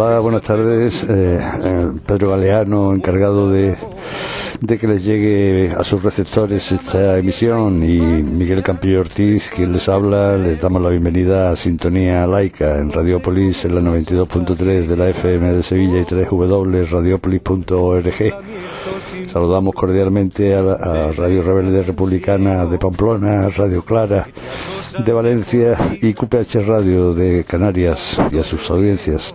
Hola, buenas tardes. Eh, eh, Pedro Galeano, encargado de, que les llegue a sus receptores esta emisión y Miguel Campillo Ortiz, quien les habla, les damos la bienvenida a Sintonía Laica en Radiopolis en la 92.3 de la FM de Sevilla y 3W radiopolis.org. Saludamos cordialmente a, a Radio Rebelde Republicana de Pamplona, Radio Clara de Valencia y QPH Radio de Canarias y a sus audiencias.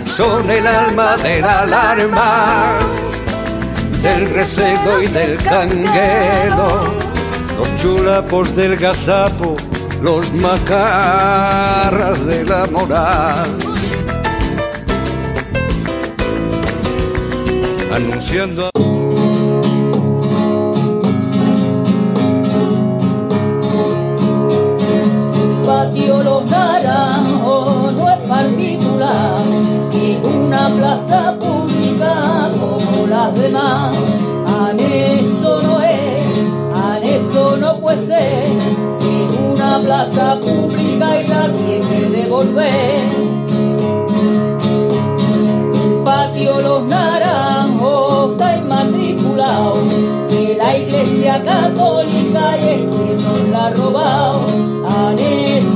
son el alma de la alarma, del recelo y del canguelo, los chulapos del gazapo, los macarras de la moral. Anunciando a...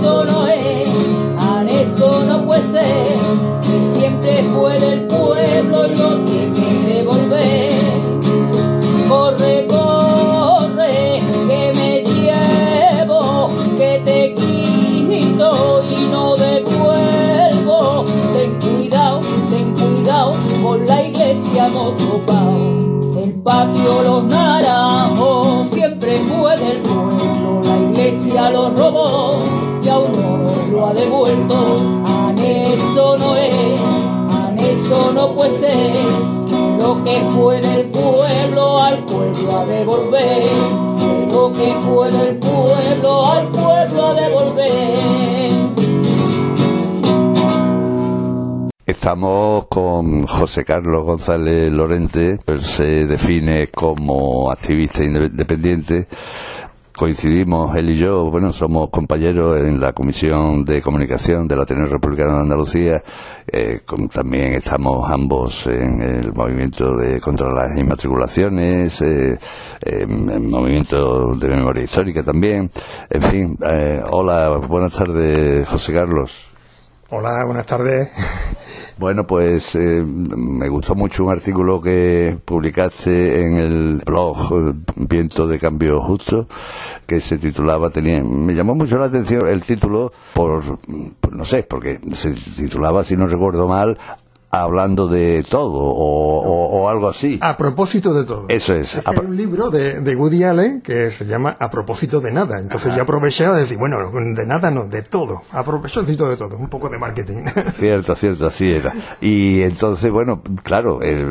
Anexo no es, anexo no puede ser, que siempre fue del pueblo y lo tiene que devolver. Corre, corre, que me llevo, que te quito y no devuelvo. Ten cuidado, ten cuidado, con la iglesia hemos topado. El patio Los Naranjos siempre fue del pueblo, la iglesia lo robó devuelto. Anexo no es, anexo no puede ser, lo que fue del pueblo al pueblo a devolver, lo que fue del pueblo al pueblo a devolver. Estamos con José Carlos González Lorente, él se define como activista independiente. Coincidimos él y yo, bueno, somos compañeros en la Comisión de Comunicación del Ateneo Republicano de Andalucía. Eh, también estamos ambos en el movimiento de contra las inmatriculaciones, eh, en el movimiento de memoria histórica también. En fin, eh, hola, buenas tardes, José Carlos. Hola, buenas tardes. Bueno, pues eh, me gustó mucho un artículo que publicaste en el blog eh, Viento de Cambio Justo, que se titulaba, tenía, me llamó mucho la atención el título por, por- no sé, porque se titulaba, si no recuerdo mal, hablando de todo o, o- o algo así. A propósito de todo. Eso es. que hay un libro de, de Woody Allen que se llama A propósito de nada. Entonces yo aproveché a decir, bueno, de nada no, de todo. A propósito de todo. Un poco de marketing. Cierto, cierto, así era. Y entonces, bueno, claro, eh,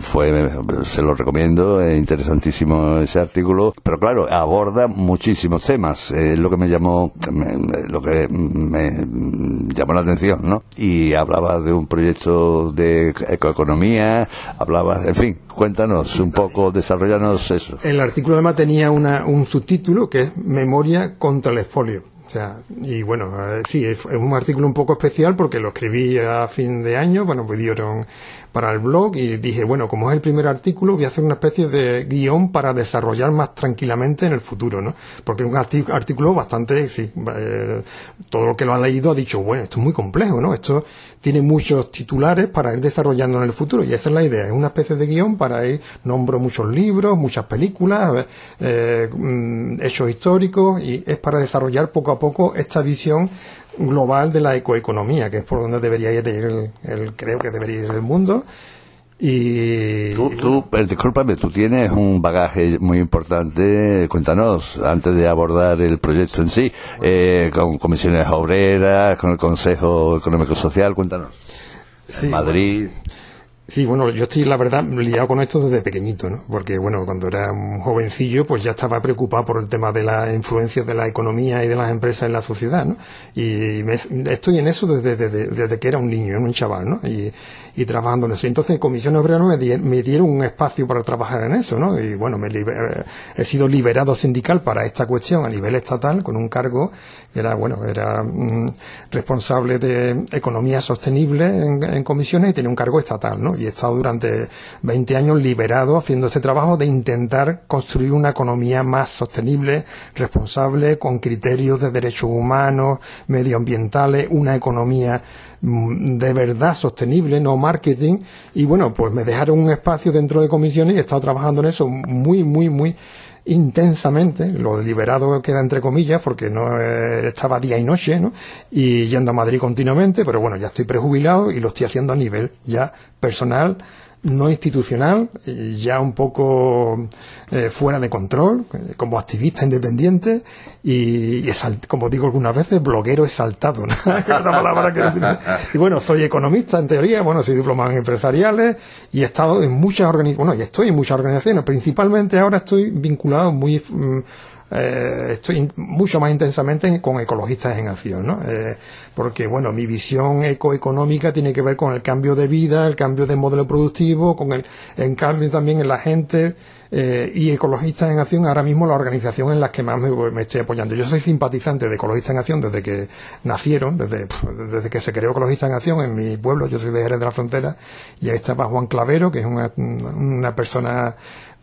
fue, se lo recomiendo, es interesantísimo ese artículo, pero claro, aborda muchísimos temas, es lo que me llamó, me- lo que me llamó la atención, ¿no? Y hablaba de un proyecto de ecoeconomía, hablaba, en fin, cuéntanos un poco, desarrollanos eso. El artículo además tenía una, un subtítulo que es Memoria contra el expolio. O sea, y bueno, eh, sí, es, es un artículo un poco especial porque lo escribí a fin de año, bueno, pues dieron para el blog y dije, bueno, como es el primer artículo, voy a hacer una especie de guion para desarrollar más tranquilamente en el futuro, ¿no? Porque es un artículo bastante, sí, eh, todo lo que lo han leído ha dicho, bueno, esto es muy complejo, ¿no? Esto tiene muchos titulares para ir desarrollando en el futuro y esa es la idea, es una especie de guion para ir, nombro muchos libros, muchas películas, eh, mm, hechos históricos y es para desarrollar poco a poco esta visión global de la ecoeconomía, que es por donde debería ir el, el- creo que debería ir el mundo. Y Tú, tú, eh, discúlpame, tú tienes un bagaje muy importante, cuéntanos, antes de abordar el proyecto en sí, eh, con comisiones obreras, con el Consejo Económico Social, cuéntanos. Madrid. Sí, bueno, yo estoy, la verdad, liado con esto desde pequeñito, ¿no? Porque, bueno, cuando era un jovencillo, pues ya estaba preocupado por el tema de la influencia de la economía y de las empresas en la sociedad, ¿no? Y estoy en eso desde, desde, que era un niño, un chaval, ¿no? Y, y trabajando en eso. Entonces, en Comisión Obrera me, me, dieron un espacio para trabajar en eso, ¿no? Y bueno, me he sido liberado sindical para esta cuestión a nivel estatal con un cargo que era, bueno, era mm, responsable de economía sostenible en, comisiones y tenía un cargo estatal, ¿no? Y he estado durante 20 años liberado haciendo este trabajo de intentar construir una economía más sostenible, responsable, con criterios de derechos humanos, medioambientales, una economía de verdad sostenible, no marketing. Y bueno, pues me dejaron un espacio dentro de comisiones y he estado trabajando en eso muy, muy, muy intensamente, lo liberado queda entre comillas porque no eh, estaba día y noche, ¿no? Y yendo a Madrid continuamente, pero bueno, ya estoy prejubilado y lo estoy haciendo a nivel ya personal no institucional, ya un poco eh, fuera de control, eh, como activista independiente y, como digo algunas veces, bloguero exaltado. y bueno, soy economista en teoría, bueno, soy diplomado en empresariales y he estado en muchas organizaciones, bueno, y estoy en muchas organizaciones, principalmente ahora estoy vinculado muy... Mm, eh, estoy mucho más intensamente con ecologistas en acción, ¿no? Eh, porque, bueno, mi visión ecoeconómica tiene que ver con el cambio de vida, el cambio de modelo productivo, con el, cambio también en la gente, eh, y Ecologistas en Acción ahora mismo la organización en la que más me, estoy apoyando. Yo soy simpatizante de Ecologistas en Acción desde que nacieron, desde, desde que se creó Ecologistas en Acción en mi pueblo, yo soy de Jerez de la Frontera, y ahí estaba Juan Clavero, que es una, una persona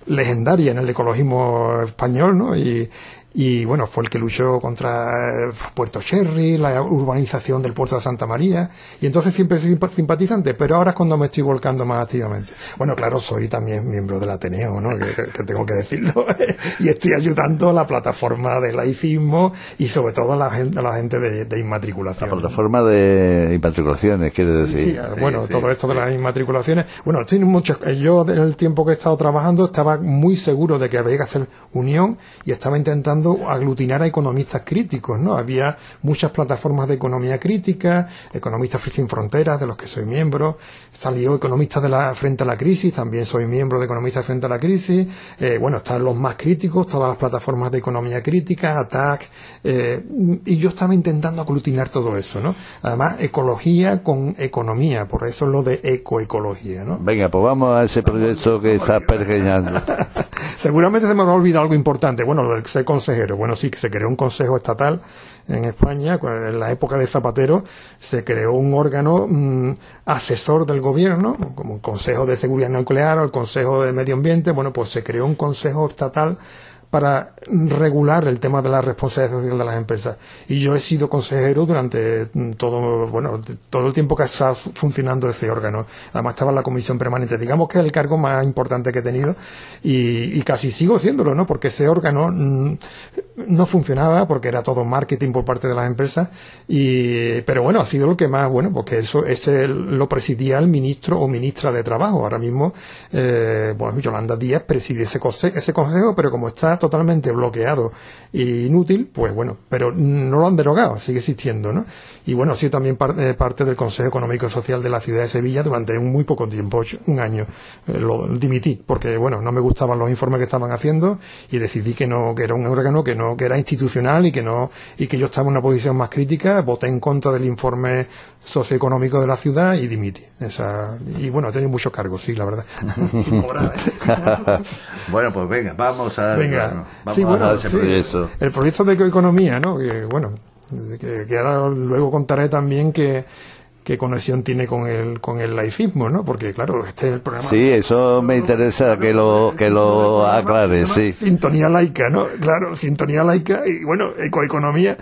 legendaria en el ecologismo español, ¿no? Y, y bueno, fue el que luchó contra eh, Puerto Cherry, la urbanización del puerto de Santa María, y entonces siempre soy simpatizante, pero ahora es cuando me estoy volcando más activamente. Bueno, claro, soy también miembro del Ateneo, ¿no? Que, tengo que decirlo, y estoy ayudando a la plataforma de laicismo y sobre todo a la gente, a la gente de, inmatriculación. La plataforma de inmatriculaciones, quiere decir. Sí, bueno, todo esto de las inmatriculaciones. Bueno, estoy muchos, yo en el tiempo que he estado trabajando estaba muy seguro de que había que hacer unión y estaba intentando aglutinar a economistas críticos, ¿no? Había muchas plataformas de economía crítica, economistas sin fronteras, de los que soy miembro, salió economistas de la frente a la crisis, también soy miembro de economistas frente a la crisis, eh, bueno, están los más críticos, todas las plataformas de economía crítica, ATAC, eh, y yo estaba intentando aglutinar todo eso, ¿no? Además, ecología con economía, por eso es lo de ecoecología, ¿no? Venga, pues vamos a ese proyecto que está pergeñando. Seguramente se me ha olvidado algo importante, bueno, lo del ser bueno, sí, que se creó un consejo estatal en España, en la época de Zapatero, se creó un órgano mm, asesor del gobierno, como el Consejo de Seguridad Nuclear o el Consejo de Medio Ambiente, bueno, pues se creó un consejo estatal para regular el tema de la responsabilidad social de las empresas. Y yo he sido consejero durante todo, bueno, todo el tiempo que estado funcionando ese órgano. Además estaba en la comisión permanente. Digamos que es el cargo más importante que he tenido y, casi sigo haciéndolo, ¿no? Porque ese órgano mm, no funcionaba porque era todo marketing por parte de las empresas y, pero bueno, ha sido lo que más, bueno, porque eso, ese lo presidía el ministro o ministra de Trabajo. Ahora mismo, eh, bueno, Yolanda Díaz preside ese, ese consejo, pero como está totalmente bloqueado inútil, pues bueno, pero no lo han derogado, sigue existiendo, ¿no? Y bueno, ha sido también eh, parte del Consejo Económico y Social de la ciudad de Sevilla durante un muy poco tiempo, un año. Eh, lo dimití, porque bueno, no me gustaban los informes que estaban haciendo y decidí que no, que era un órgano que no, que era institucional y que no, y que yo estaba en una posición más crítica, voté en contra del informe socioeconómico de la ciudad y dimití. Esa, y bueno, he tenido muchos cargos, sí, la verdad. bueno, pues venga, vamos a, venga. vamos a ese proyecto. El proyecto de economía, ¿no? Que, bueno, que, ahora luego contaré también que qué conexión tiene con el con el laicismo, ¿no? Porque claro, este es el programa. Sí, eso me interesa que lo que lo aclare, sí. Sintonía laica, ¿no? Claro, sintonía laica y bueno, ecoeconomía.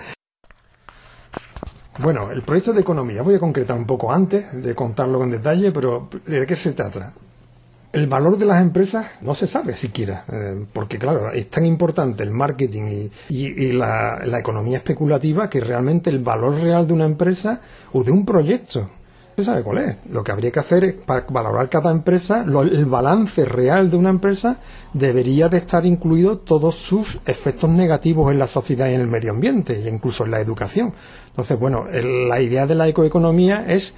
Bueno, el proyecto de economía voy a concretar un poco antes de contarlo en detalle, pero ¿de qué se trata? El valor de las empresas no se sabe siquiera, eh, porque claro, es tan importante el marketing y, la, economía especulativa que realmente el valor real de una empresa o de un proyecto se sabe cuál es. Lo que habría que hacer es, para valorar cada empresa, el balance real de una empresa debería de estar incluido todos sus efectos negativos en la sociedad y en el medio ambiente, e incluso en la educación. Entonces, bueno, la idea de la ecoeconomía es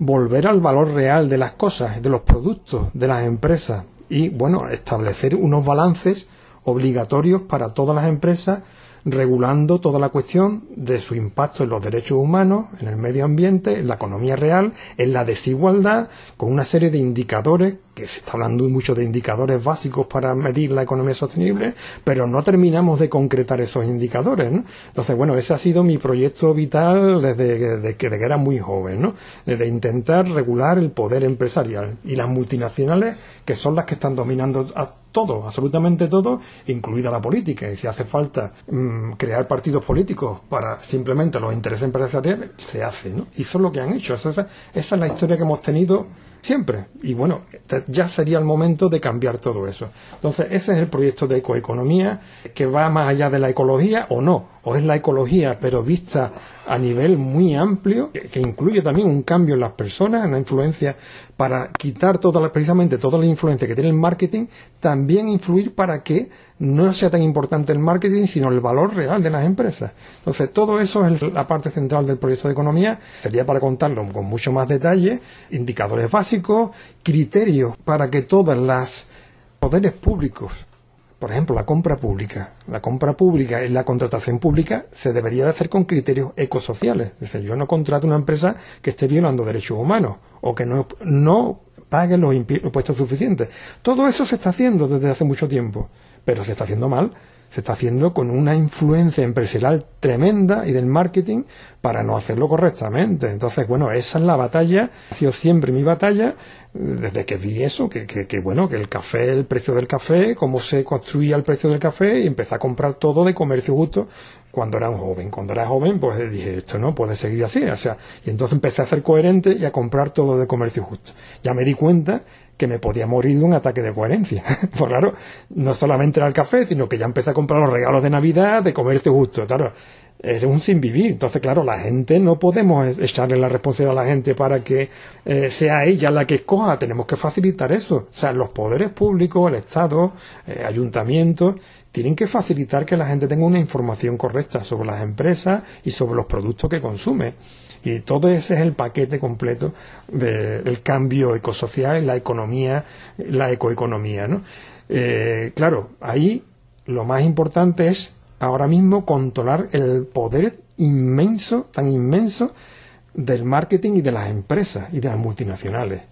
volver al valor real de las cosas, de los productos, de las empresas y, bueno, establecer unos balances obligatorios para todas las empresas regulando toda la cuestión de su impacto en los derechos humanos, en el medio ambiente, en la economía real, en la desigualdad, con una serie de indicadores, que se está hablando mucho de indicadores básicos para medir la economía sostenible, pero no terminamos de concretar esos indicadores. ¿no? Entonces, bueno, ese ha sido mi proyecto vital desde, que, era muy joven, ¿no? de intentar regular el poder empresarial y las multinacionales, que son las que están dominando a todo, absolutamente todo, incluida la política. Y si hace falta mm, crear partidos políticos para simplemente los intereses empresariales, se hace, ¿no? Y eso es lo que han hecho. Esa, esa es la historia que hemos tenido siempre. Y bueno, ya sería el momento de cambiar todo eso. Entonces, ese es el proyecto de ecoeconomía que va más allá de la ecología o no, o es la ecología, pero vista a nivel muy amplio, que, incluye también un cambio en las personas, una influencia para quitar toda precisamente toda la influencia que tiene el marketing, también influir para que no sea tan importante el marketing, sino el valor real de las empresas. Entonces, todo eso es la parte central del proyecto de economía. Sería para contarlo con mucho más detalle, indicadores básicos, criterios para que todas las poderes públicos, por ejemplo, la compra pública, la compra pública y la contratación pública se debería de hacer con criterios ecosociales. Es decir, yo no contrato una empresa que esté violando derechos humanos o que no, no pague los impuestos suficientes. Todo eso se está haciendo desde hace mucho tiempo pero se está haciendo mal. Se está haciendo con una influencia empresarial tremenda y del marketing para no hacerlo correctamente. Entonces, bueno, esa es la batalla, ha sido siempre mi batalla, desde que vi eso, que, que, bueno, que el café, el precio del café, cómo se construía el precio del café y empecé a comprar todo de comercio justo cuando era un joven. Cuando era joven, pues dije, esto no puede seguir así. O sea, y entonces empecé a ser coherente y a comprar todo de comercio justo. Ya me di cuenta que me podía morir de un ataque de coherencia. pues claro, no solamente era el café, sino que ya empecé a comprar los regalos de Navidad de comercio justo. Claro, es un sin vivir. Entonces, claro, la gente no podemos echarle la responsabilidad a la gente para que eh, sea ella la que escoja. Tenemos que facilitar eso. O sea, los poderes públicos, el Estado, eh, ayuntamientos, tienen que facilitar que la gente tenga una información correcta sobre las empresas y sobre los productos que consume. Y todo ese es el paquete completo del cambio ecosocial, la economía, la ecoeconomía. ¿no? Eh, claro, ahí lo más importante es ahora mismo controlar el poder inmenso, tan inmenso, del marketing y de las empresas y de las multinacionales.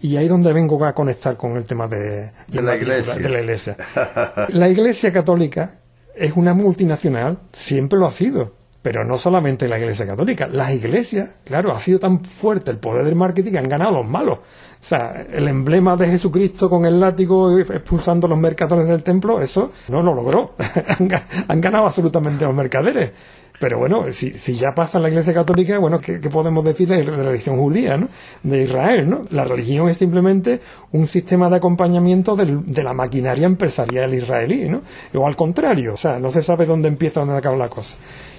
Y ahí es donde vengo a conectar con el tema de, la, iglesia. de la iglesia. La iglesia católica es una multinacional, siempre lo ha sido pero no solamente la Iglesia Católica, las iglesias, claro, ha sido tan fuerte el poder del marketing que han ganado los malos. O sea, el emblema de Jesucristo con el látigo expulsando los mercaderes del templo, eso no lo logró. han, ganado absolutamente los mercaderes. Pero bueno, si, si ya pasa en la Iglesia Católica, bueno, ¿qué, podemos decir de la religión judía, ¿no? De Israel, ¿no? La religión es simplemente un sistema de acompañamiento de la maquinaria empresarial israelí, ¿no? O al contrario, o sea, no se sabe dónde empieza, dónde acaba la cosa.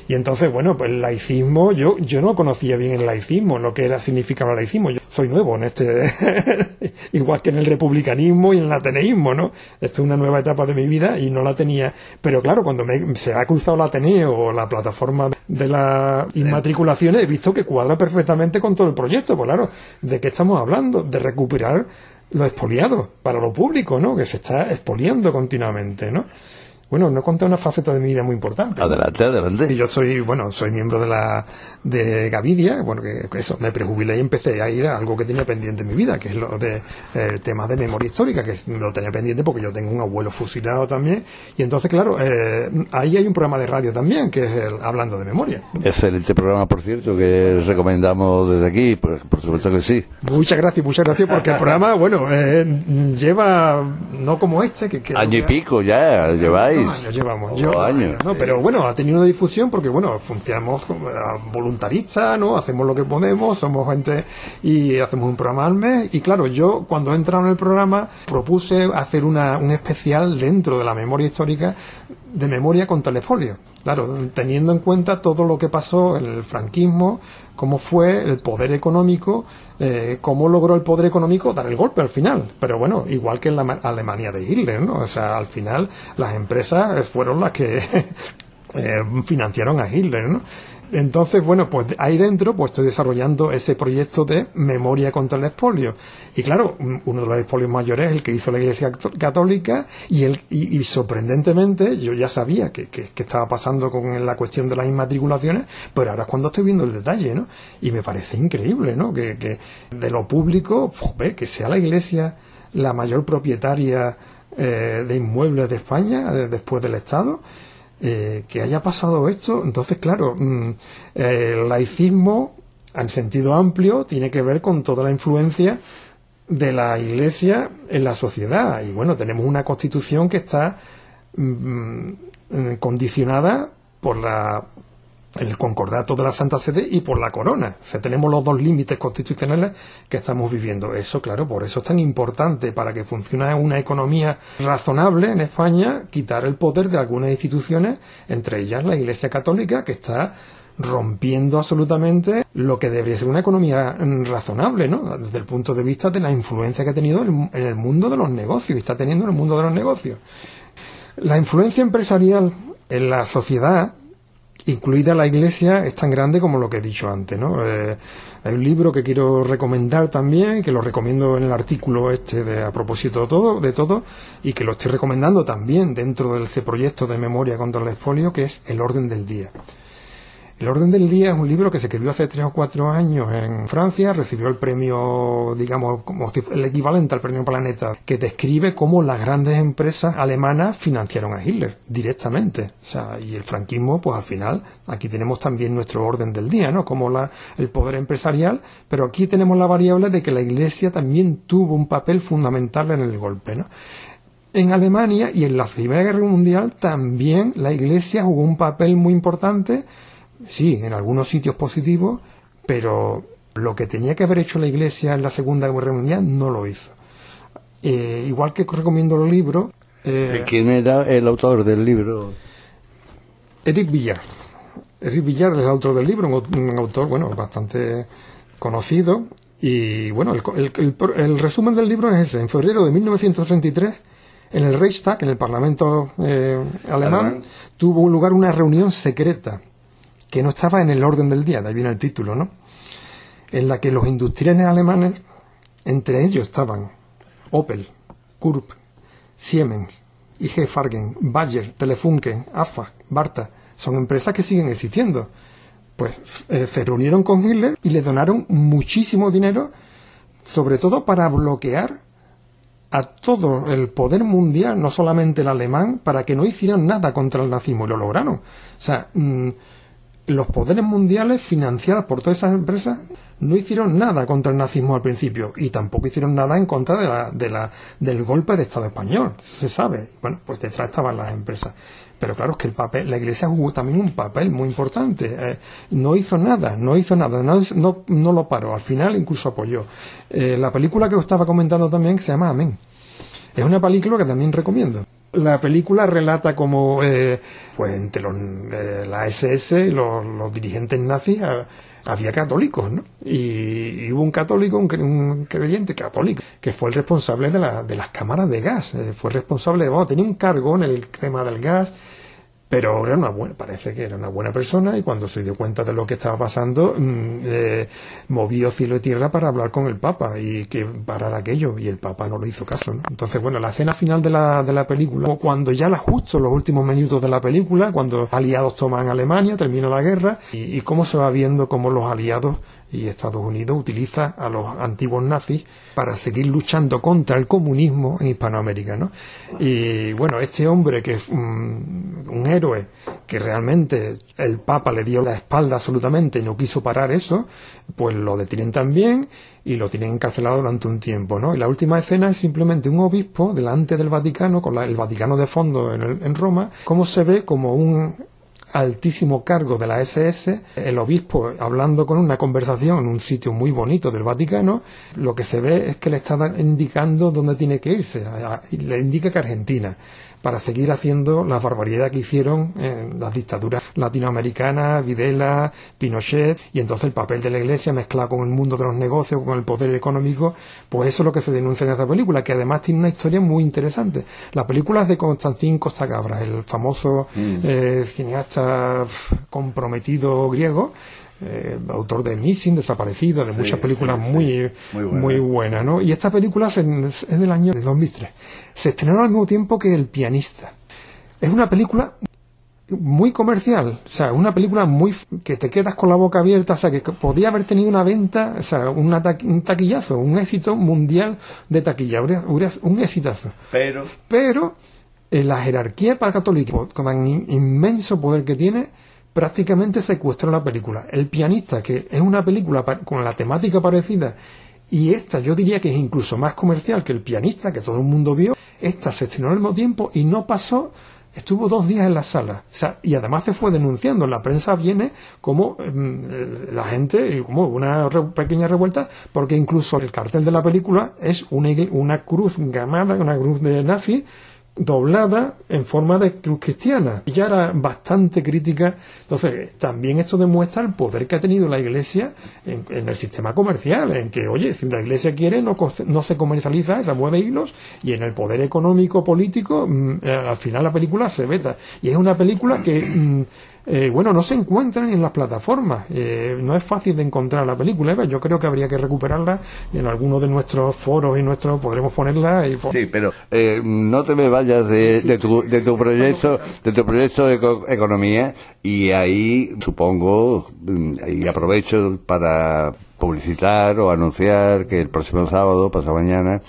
Y entonces, bueno, pues el laicismo, yo, yo no conocía bien el laicismo, lo que era significaba el laicismo. Yo soy nuevo en este, igual que en el republicanismo y en el ateneísmo, ¿no? Esto es una nueva etapa de mi vida y no la tenía. Pero claro, cuando me, se ha cruzado el Ateneo o la plataforma de las inmatriculaciones, he visto que cuadra perfectamente con todo el proyecto. Pues claro, ¿de qué estamos hablando? De recuperar lo expoliado para lo público, ¿no? Que se está expoliando continuamente, ¿no? Bueno, no conté una faceta de mi vida muy importante. Adelante, adelante. Yo soy, bueno, soy miembro de la de Gavidia, bueno, que, eso, me prejubilé y empecé a ir a algo que tenía pendiente en mi vida, que es lo de el tema de memoria histórica, que lo tenía pendiente porque yo tengo un abuelo fusilado también, y entonces, claro, eh, ahí hay un programa de radio también, que es el Hablando de Memoria. Excelente programa, por cierto, que recomendamos desde aquí, por, supuesto que sí. Muchas gracias, muchas gracias, porque el programa, bueno, eh, lleva, no como este, que... que Año y pico ya, lleváis años llevamos. años. ¿no? Pero bueno, ha tenido una difusión porque, bueno, funcionamos voluntaristas, ¿no? Hacemos lo que podemos, somos gente y hacemos un programa al mes. Y claro, yo cuando he entrado en el programa propuse hacer una, un especial dentro de la memoria histórica de memoria con telefolio. Claro, teniendo en cuenta todo lo que pasó en el franquismo, cómo fue el poder económico, eh, cómo logró el poder económico dar el golpe al final. Pero bueno, igual que en la Alemania de Hitler, ¿no? O sea, al final las empresas fueron las que eh, financiaron a Hitler, ¿no? Entonces, bueno, pues ahí dentro pues estoy desarrollando ese proyecto de memoria contra el expolio. Y claro, uno de los expolios mayores es el que hizo la Iglesia Católica y, y, sorprendentemente yo ya sabía que, que, estaba pasando con la cuestión de las inmatriculaciones, pero ahora es cuando estoy viendo el detalle, ¿no? Y me parece increíble, ¿no? Que, que de lo público, pues, que sea la Iglesia la mayor propietaria eh, de inmuebles de España eh, después del Estado eh, que haya pasado esto, entonces claro, mm, el laicismo en sentido amplio tiene que ver con toda la influencia de la Iglesia en la sociedad. Y bueno, tenemos una constitución que está mm, mm, condicionada por la el concordato de la Santa Sede y por la corona. O sea, tenemos los dos límites constitucionales que estamos viviendo. Eso, claro, por eso es tan importante para que funcione una economía razonable en España, quitar el poder de algunas instituciones, entre ellas la Iglesia Católica, que está rompiendo absolutamente lo que debería ser una economía razonable, ¿no? Desde el punto de vista de la influencia que ha tenido en el mundo de los negocios y está teniendo en el mundo de los negocios. La influencia empresarial en la sociedad incluida la iglesia, es tan grande como lo que he dicho antes, ¿no? Eh, hay un libro que quiero recomendar también, que lo recomiendo en el artículo este de a propósito de todo, de todo, y que lo estoy recomendando también dentro de ese proyecto de memoria contra el expolio, que es El orden del día. El orden del día es un libro que se escribió hace tres o cuatro años en Francia, recibió el premio, digamos, como el equivalente al premio Planeta, que describe cómo las grandes empresas alemanas financiaron a Hitler directamente. O sea, y el franquismo, pues al final, aquí tenemos también nuestro orden del día, ¿no? Como la, el poder empresarial, pero aquí tenemos la variable de que la Iglesia también tuvo un papel fundamental en el golpe, ¿no? En Alemania y en la Primera Guerra Mundial también la Iglesia jugó un papel muy importante sí, en algunos sitios positivos, pero lo que tenía que haber hecho la Iglesia en la Segunda Guerra Mundial no lo hizo. Eh, igual que recomiendo el libro. Eh, ¿Quién era el autor del libro? Eric Villar. Eric Villar es el autor del libro, un, autor, bueno, bastante conocido. Y bueno, el, resumen del libro es ese. En febrero de 1933, en el Reichstag, en el Parlamento eh, alemán, tuvo lugar una reunión secreta que no estaba en el orden del día, de ahí viene el título, ¿no? En la que los industriales alemanes, entre ellos estaban Opel, Kurp, Siemens, IG Fargen, Bayer, Telefunken, AFA, Barta, son empresas que siguen existiendo. Pues eh, se reunieron con Hitler y le donaron muchísimo dinero, sobre todo para bloquear a todo el poder mundial, no solamente el alemán, para que no hicieran nada contra el nazismo, y lo lograron. O sea, mm, los poderes mundiales financiados por todas esas empresas no hicieron nada contra el nazismo al principio y tampoco hicieron nada en contra de la, de la, del golpe de Estado español, se sabe. Bueno, pues detrás estaban las empresas. Pero claro, es que el papel, la Iglesia jugó también un papel muy importante. Eh, no hizo nada, no hizo nada, no, lo paró. Al final incluso apoyó. Eh, la película que os estaba comentando también, que se llama Amén. Es una película que también recomiendo. La película relata como, eh, pues entre los, eh, la SS y los, dirigentes nazis había católicos, ¿no? Y, hubo un católico, un, creyente católico, que fue el responsable de, la, de las cámaras de gas. Eh, fue responsable, bueno, tenía un cargo en el tema del gas pero era una buena, parece que era una buena persona y cuando se dio cuenta de lo que estaba pasando, eh, movió cielo y tierra para hablar con el Papa y que parara aquello y el Papa no le hizo caso. ¿no? Entonces, bueno, la escena final de la, de la película, cuando ya la justo los últimos minutos de la película, cuando aliados toman Alemania, termina la guerra y, y cómo se va viendo cómo los aliados y Estados Unidos utiliza a los antiguos nazis para seguir luchando contra el comunismo en Hispanoamérica, ¿no? Y bueno, este hombre que es un, héroe, que realmente el Papa le dio la espalda absolutamente y no quiso parar eso, pues lo detienen también y lo tienen encarcelado durante un tiempo, ¿no? Y la última escena es simplemente un obispo delante del Vaticano, con el Vaticano de fondo en, en Roma, cómo se ve como un altísimo cargo de la SS, el obispo hablando con una conversación en un sitio muy bonito del Vaticano, lo que se ve es que le está indicando dónde tiene que irse, le indica que Argentina. Para seguir haciendo las barbaridades que hicieron en las dictaduras latinoamericanas, Videla, Pinochet, y entonces el papel de la Iglesia mezclado con el mundo de los negocios, con el poder económico, pues eso es lo que se denuncia en esta película, que además tiene una historia muy interesante. La película es de Constantín Costa Cabra, el famoso mm. eh, cineasta comprometido griego, eh, autor de Missing, Desaparecido, de muchas películas muy, muy, buenas, ¿no? Y esta película es, es del año de 2003. Se estrenó al mismo tiempo que El pianista. Es una película muy comercial, o sea, una película muy que te quedas con la boca abierta, o sea, que podía haber tenido una venta, o sea, un taquillazo, un éxito mundial de taquilla, un exitazo. Pero, pero en la jerarquía para católica, con tan inmenso poder que tiene, prácticamente secuestró la película. El pianista, que es una película con la temática parecida, y esta yo diría que es incluso más comercial que el pianista, que todo el mundo vio, esta se estrenó al mismo tiempo y no pasó estuvo dos días en la sala. Y además se fue denunciando. En la prensa viene como em, eh, la gente, como una pequeña revuelta, porque incluso el cartel de la película es una, una cruz gamada, una cruz de nazi, doblada en forma de cruz cristiana. Y ya era bastante crítica. Entonces, también esto demuestra el poder que ha tenido la Iglesia en, el sistema comercial, en que, oye, si la Iglesia quiere, no, no se comercializa, se mueve hilos, y en el poder económico, político, mm, eh, al final la película se veta. Y es una película que... Mm, eh, bueno, no se encuentran en las plataformas. Eh, no es fácil de encontrar la película. Yo creo que habría que recuperarla en alguno de nuestros foros y nuestros podremos ponerla. Y Sí, pero eh, no te me vayas de, tu, de tu proyecto, de tu proyecto de economía y ahí supongo mm, y aprovecho para publicitar o anunciar que el próximo sábado, pasado mañana,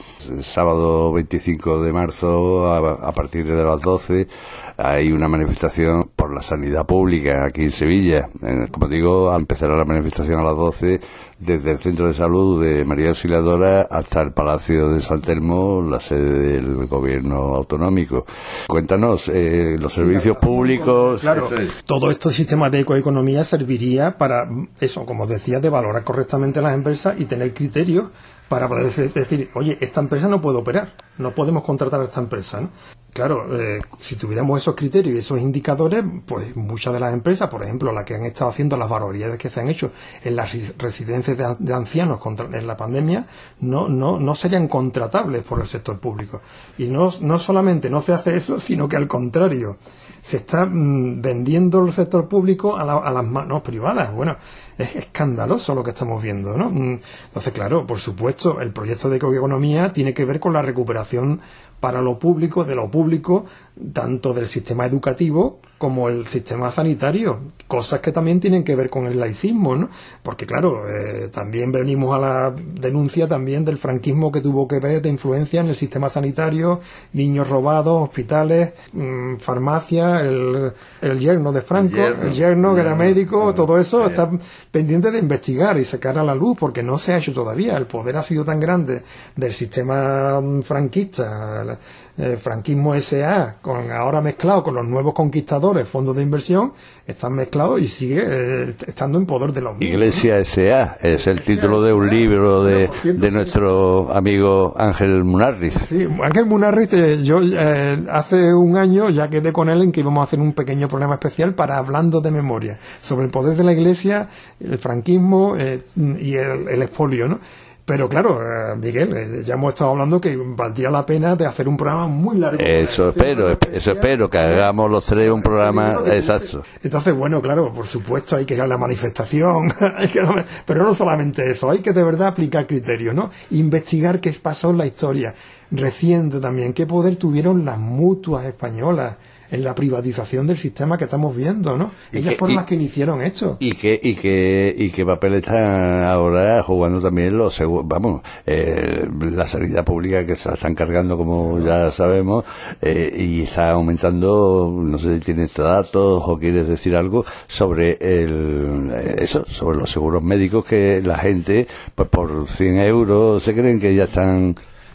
sábado 25 de marzo, a, partir de las 12, hay una manifestación por la sanidad pública aquí en Sevilla. Como digo, empezará la manifestación a las 12 desde el centro de salud de María Auxiliadora hasta el Palacio de San Telmo, la sede del gobierno autonómico. Cuéntanos, eh, los servicios públicos. Claro, todo este sistema de ecoeconomía serviría para eso, como decía, de valorar correctamente las empresas y tener criterios para poder decir, oye, esta empresa no puede operar, no podemos contratar a esta empresa. ¿no? Claro, eh, si tuviéramos esos criterios y esos indicadores, pues muchas de las empresas, por ejemplo, las que han estado haciendo las barbaridades que se han hecho en las residencias de, ancianos contra, en la pandemia, no, no, no serían contratables por el sector público. Y no, no solamente no se hace eso, sino que al contrario, se está mm, vendiendo el sector público a, a las manos privadas. Bueno, es escandaloso lo que estamos viendo, ¿no? Mm, entonces, claro, por supuesto, el proyecto de economía tiene que ver con la recuperación para lo público, de lo público, tanto del sistema educativo como el sistema sanitario, cosas que también tienen que ver con el laicismo, ¿no? Porque claro, eh, también venimos a la denuncia también del franquismo que tuvo que ver de influencia en el sistema sanitario, niños robados, hospitales, mmm, farmacia, el, el, yerno de Franco, el yerno, que era médico, todo eso está pendiente de investigar y sacar a la luz porque no se ha hecho todavía. El poder ha sido tan grande del sistema mm, franquista, el franquismo SA, con, ahora mezclado con los nuevos conquistadores, fondos de inversión, están mezclados y sigue eh, estando en poder de los mismos. Iglesia SA es el título de un libro de, de nuestro amigo Ángel Munarriz. Sí, Ángel Munarriz, eh, yo eh, hace un año ya quedé con él en que íbamos a hacer un pequeño programa especial para hablando de memoria, sobre el poder de la Iglesia, el franquismo y el, el expolio, ¿no? Pero claro, eh, Miguel, eh, ya hemos estado hablando que valdría la pena de hacer un programa muy largo. Eso espero, eso espero, que hagamos los tres un programa exacto. Entonces, bueno, claro, por supuesto hay que ir a la manifestación, pero no solamente eso, hay que de verdad aplicar criterios, ¿no? Investigar qué pasó en la historia reciente también, qué poder tuvieron las mutuas españolas en la privatización del sistema que estamos viendo, ¿no? Ellas fueron las que iniciaron esto. Y que, y que, y que papel está ahora jugando también los vamos, eh, la sanidad pública que se la están cargando como ya sabemos, eh, y está aumentando, no sé si tienes datos o quieres decir algo sobre el, eso, sobre los seguros médicos que la gente, pues por 100 euros se creen que ya están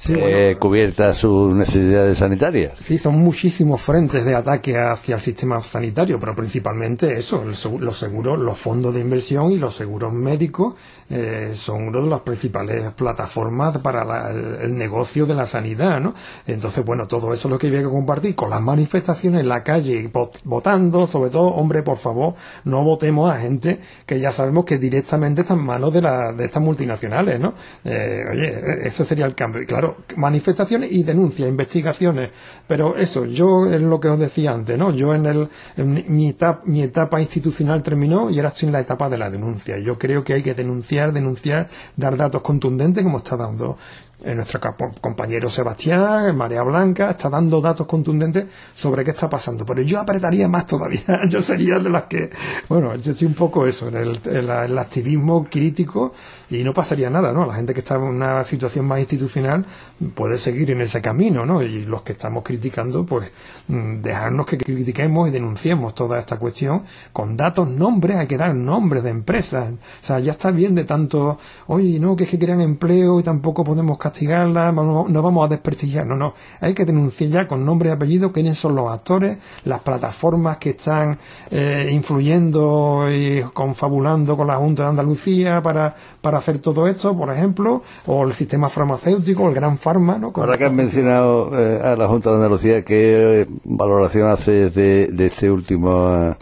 eh, cubiertas sus necesidades sanitarias. Sí, son muchísimos frentes de ataque hacia el sistema sanitario, pero principalmente eso, los seguros, los fondos de inversión y los seguros médicos eh, son una de las principales plataformas para el, negocio de la sanidad, ¿no? Entonces, bueno, todo eso es lo que había que compartir con las manifestaciones en la calle, votando, sobre todo, hombre, por favor, no votemos a gente que ya sabemos que directamente está en manos de, la, de estas multinacionales, ¿no? Eh, oye, ese sería el cambio. Y claro, manifestaciones y denuncias, investigaciones. Pero eso, yo es lo que os decía antes, ¿no? Yo en, el, en mi, etapa, mi etapa institucional terminó y ahora estoy en la etapa de la denuncia. Yo creo que hay que denunciar, denunciar, dar datos contundentes como está dando eh, nuestro compañero Sebastián, Marea Blanca, está dando datos contundentes sobre qué está pasando. Pero yo apretaría más todavía. Yo sería de las que, bueno, yo estoy un poco eso, en el, el activismo crítico y no pasaría nada, ¿no? La gente que está en una situación más institucional puede seguir en ese camino, ¿no? Y los que estamos criticando, pues mm, dejarnos que critiquemos y denunciemos toda esta cuestión con datos, nombres, hay que dar nombres de empresas. O sea, ya está bien de tanto, oye, no, que es que crean empleo y tampoco podemos castigarla, no, no vamos a desprestigiar, no, no, hay que denunciar ya con nombre y apellido quiénes son los actores, las plataformas que están eh, influyendo y confabulando con la Junta de Andalucía para, para hacer todo esto, por ejemplo, o el sistema farmacéutico, el gran farma, ¿no? Ahora que has mencionado eh, a la Junta de Andalucía, ¿qué eh, valoración haces de, de este último eh,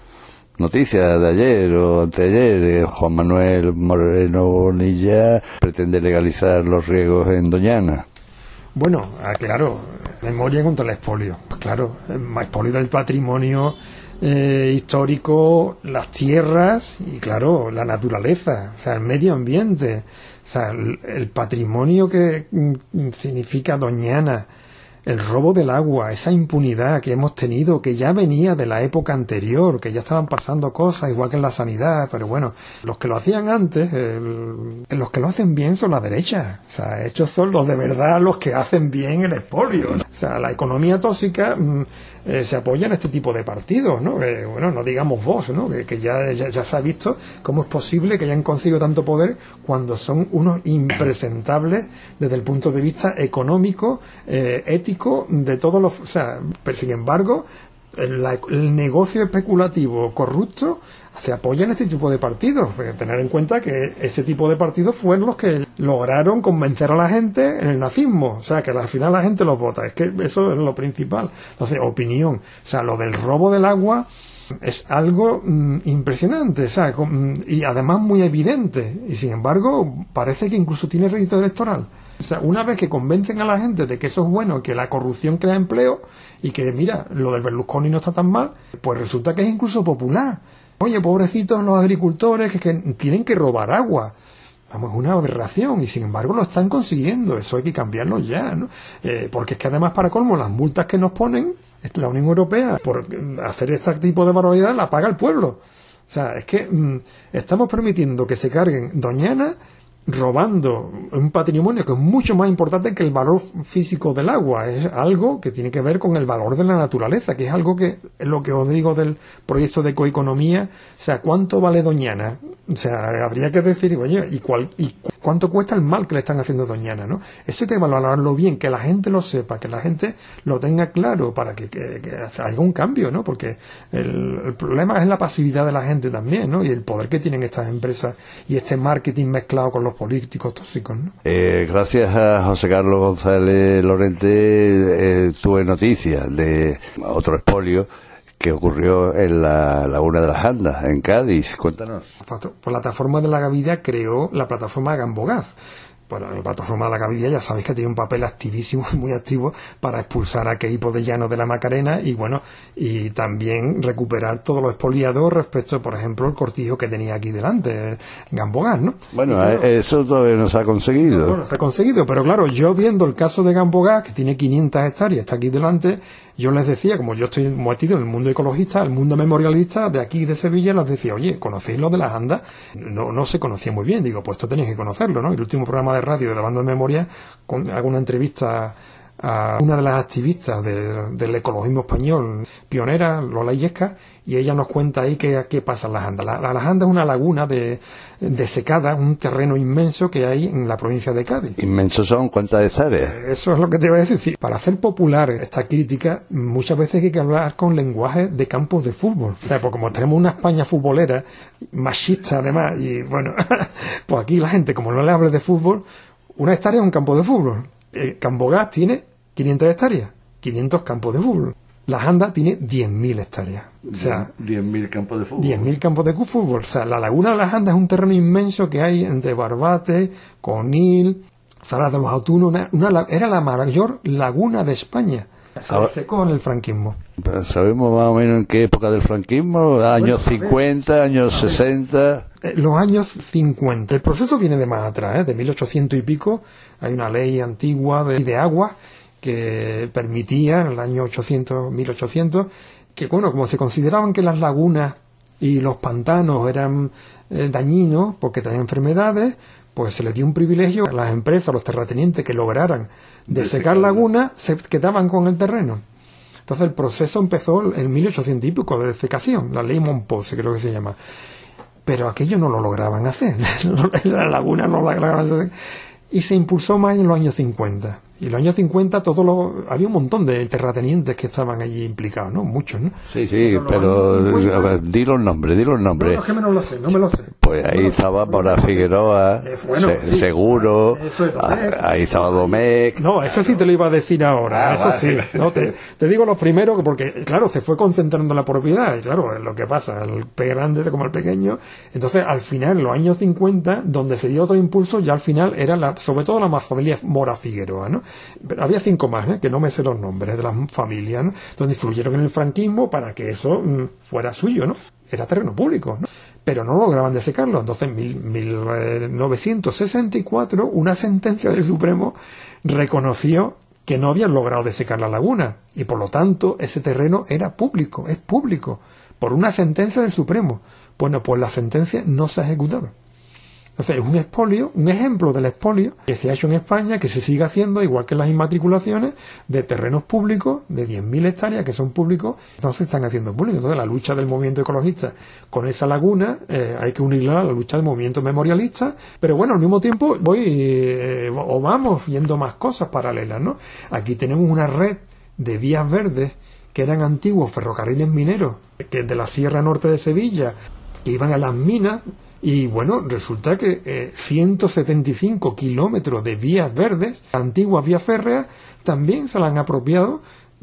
noticia de ayer o anteayer? Juan Manuel Moreno Bonilla pretende legalizar los riegos en Doñana. Bueno, ah, claro, memoria contra el expolio. Pues claro, expolio del patrimonio eh, histórico, las tierras y, claro, la naturaleza, o sea, el medio ambiente, o sea, el, patrimonio que mm, significa Doñana, el robo del agua, esa impunidad que hemos tenido, que ya venía de la época anterior, que ya estaban pasando cosas, igual que en la sanidad, pero bueno, los que lo hacían antes, los que lo hacen bien son la derecha, o sea, estos son los de verdad los que hacen bien el expolio, o sea, la economía tóxica mm, eh, se apoya en este tipo de partidos, ¿no? bueno, no digamos vos, ¿no? Que, ya, ya, se ha visto cómo es posible que hayan conseguido tanto poder cuando son unos impresentables desde el punto de vista económico, eh, ético, de todos los... O sea, pero sin embargo, el negocio especulativo corrupto se apoyan este tipo de partidos. Tener en cuenta que ese tipo de partidos fueron los que lograron convencer a la gente en el nazismo. O sea, que al final la gente los vota. Es que eso es lo principal. Entonces, opinión. O sea, lo del robo del agua es algo mm, impresionante, o mm, y además muy evidente. Y sin embargo, parece que incluso tiene rédito electoral. O sea, una vez que convencen a la gente de que eso es bueno, que la corrupción crea empleo y que, mira, lo del Berlusconi no está tan mal, pues resulta que es incluso popular. Oye, pobrecitos los agricultores que, tienen que robar agua. Vamos, es una aberración y sin embargo lo están consiguiendo. Eso hay que cambiarlo ya, ¿no? Eh, porque es que además, para colmo, las multas que nos ponen, la Unión Europea, por hacer este tipo de barbaridad, la paga el pueblo. O sea, es que mm, estamos permitiendo que se carguen Doñana robando un patrimonio que es mucho más importante que el valor físico del agua. Es algo que tiene que ver con el valor de la naturaleza, que es algo que es lo que os digo del proyecto de ecoeconomía. O sea, ¿cuánto vale Doñana? O sea, habría que decir, oye, ¿y, cuál, y cuánto cuesta el mal que le están haciendo Doñana? ¿no? Eso hay que valorarlo bien, que la gente lo sepa, que la gente lo tenga claro para que, que, haya un cambio, ¿no? Porque el, problema es la pasividad de la gente también, ¿no? Y el poder que tienen estas empresas y este marketing mezclado con los políticos tóxicos, ¿no? Eh, gracias a José Carlos González Lorente eh, tuve noticias de otro expolio que ocurrió en la Laguna de las Andas, en Cádiz. Cuéntanos. La plataforma de la Gavida creó la plataforma Gambogaz bueno, la plataforma de la Gavilla ya sabéis que tiene un papel activísimo, muy activo para expulsar a Queipo de Llano de la Macarena y bueno, y también recuperar todo lo expoliado respecto, por ejemplo, el cortijo que tenía aquí delante, Gambogás, ¿no? Bueno, eh, eso todavía no se ha conseguido. Bueno, se ha conseguido, pero claro, yo viendo el caso de Gambogás, que tiene 500 hectáreas, está aquí delante, yo les decía, como yo estoy metido en el mundo ecologista, el mundo memorialista de aquí de Sevilla, les decía, oye, ¿conocéis lo de las andas? No, no se conocía muy bien, digo, pues esto tenéis que conocerlo, ¿no? El último programa de radio de Banda de Memoria, con, hago una entrevista a una de las activistas del ecologismo español, pionera, Lola Yesca, y ella nos cuenta ahí qué, qué pasa en las Andas. La, la, Andas es una laguna de, de, secada, un terreno inmenso que hay en la provincia de Cádiz. ¿Inmenso son cuántas hectáreas? Eso es lo que te voy a decir. Para hacer popular esta crítica, muchas veces hay que hablar con lenguaje de campos de fútbol. O sea, porque como tenemos una España futbolera, machista además, y bueno, pues aquí la gente, como no le hables de fútbol, una hectárea es un campo de fútbol. Eh, Cambogás tiene 500 hectáreas, 500 campos de fútbol. La Janda tiene 10.000 hectáreas. O sea, 10.000 campos de fútbol. 10.000 campos de fútbol. O sea, la laguna de la Janda es un terreno inmenso que hay entre Barbate, Conil, Zara de los Autunos. Una, era la mayor laguna de España. Se secó en el franquismo. ¿Sabemos más o menos en qué época del franquismo? ¿Años 50, años 60? Eh, los años 50. El proceso viene de más atrás, ¿eh? de 1800 y pico. Hay una ley antigua de, de agua que permitía en el año 800, 1800, que bueno, como se consideraban que las lagunas y los pantanos eran eh, dañinos porque traían enfermedades, pues se les dio un privilegio a las empresas, a los terratenientes que lograran desecar lagunas, se quedaban con el terreno. Entonces el proceso empezó en 1800 y pico de desecación, la ley Monpose creo que se llama. Pero aquello no lo lograban hacer, la laguna no la lograban hacer. Y se impulsó más en los años 50. Y en los años 50 todo lo, había un montón de terratenientes que estaban allí implicados, ¿no? Muchos, ¿no? Sí, sí, pero, di los nombres, di los nombres. No, es que no lo sé, no me lo sé. Pues ahí estaba Mora Figueroa, eh, Seguro, ah, ahí estaba Domecq. No, eso sí te lo iba a decir ahora, ah, eso sí. No, te, te, digo lo primero, porque claro, se fue concentrando la propiedad, y claro, es lo que pasa, el grande como el pequeño. Entonces, al final, en los años 50, donde se dio otro impulso, ya al final era la, sobre todo la más familia Mora Figueroa, ¿no? Había cinco más, ¿eh? que no me sé los nombres de las familias, donde influyeron en el franquismo para que eso mm, fuera suyo, ¿no? Era terreno público, ¿no? Pero no lograban desecarlo. Entonces, en 1964, una sentencia del Supremo reconoció que no habían logrado desecar la laguna y por lo tanto ese terreno era público, es público, por una sentencia del Supremo. Bueno, pues la sentencia no se ha ejecutado. Entonces, es un expolio, un ejemplo del expolio que se ha hecho en España, que se sigue haciendo, igual que las inmatriculaciones, de terrenos públicos, de 10.000 hectáreas que son públicos, entonces se están haciendo públicos. Entonces, la lucha del movimiento ecologista con esa laguna eh, hay que unirla a la lucha del movimiento memorialista, pero bueno, al mismo tiempo voy eh, o vamos viendo más cosas paralelas, ¿no? Aquí tenemos una red de vías verdes que eran antiguos ferrocarriles mineros, que de la Sierra Norte de Sevilla, que iban a las minas y bueno, resulta que eh, 175 kilómetros de vías verdes, antiguas vías férreas, también se la han apropiado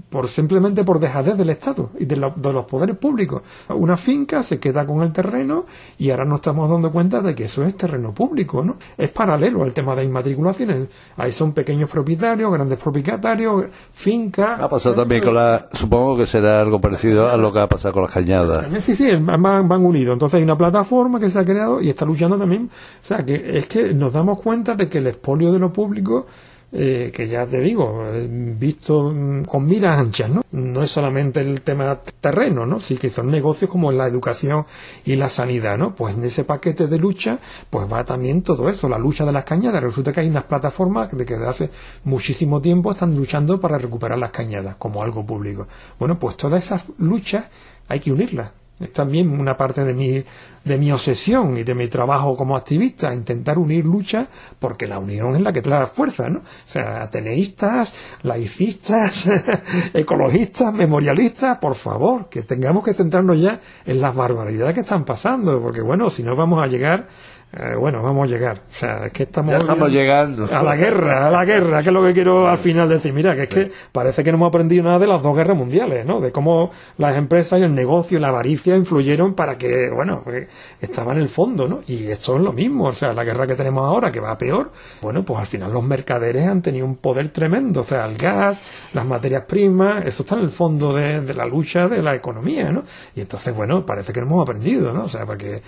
por simplemente por dejadez del Estado y de, los poderes públicos. Una finca se queda con el terreno y ahora nos estamos dando cuenta de que eso es terreno público, ¿no? Es paralelo al tema de inmatriculaciones. Ahí son pequeños propietarios, grandes propietarios, fincas. Ha pasado también con la, supongo que será algo parecido a lo que ha pasado con las cañadas. Sí, sí, van, van unidos. Entonces hay una plataforma que se ha creado y está luchando también. O sea, que es que nos damos cuenta de que el expolio de lo público eh, que ya te digo, eh, visto con miras anchas, ¿no? No es solamente el tema terreno, ¿no? Sí que son negocios como la educación y la sanidad, ¿no? Pues en ese paquete de lucha, pues va también todo eso, la lucha de las cañadas. Resulta que hay unas plataformas de que desde hace muchísimo tiempo están luchando para recuperar las cañadas como algo público. Bueno, pues todas esas luchas hay que unirlas es también una parte de mi, de mi obsesión y de mi trabajo como activista, intentar unir luchas, porque la unión es la que trae fuerza, ¿no? O sea, ateneístas, laicistas, ecologistas, memorialistas, por favor, que tengamos que centrarnos ya en las barbaridades que están pasando, porque bueno, si no vamos a llegar eh, bueno, vamos a llegar. O sea, es que estamos, estamos llegando. A la guerra, a la guerra, que es lo que quiero al final decir. Mira, que es que parece que no hemos aprendido nada de las dos guerras mundiales, ¿no? De cómo las empresas y el negocio y la avaricia influyeron para que, bueno, pues, estaba en el fondo, ¿no? Y esto es lo mismo. O sea, la guerra que tenemos ahora, que va peor, bueno, pues al final los mercaderes han tenido un poder tremendo. O sea, el gas, las materias primas, eso está en el fondo de, de la lucha de la economía, ¿no? Y entonces, bueno, parece que no hemos aprendido, ¿no? O sea, porque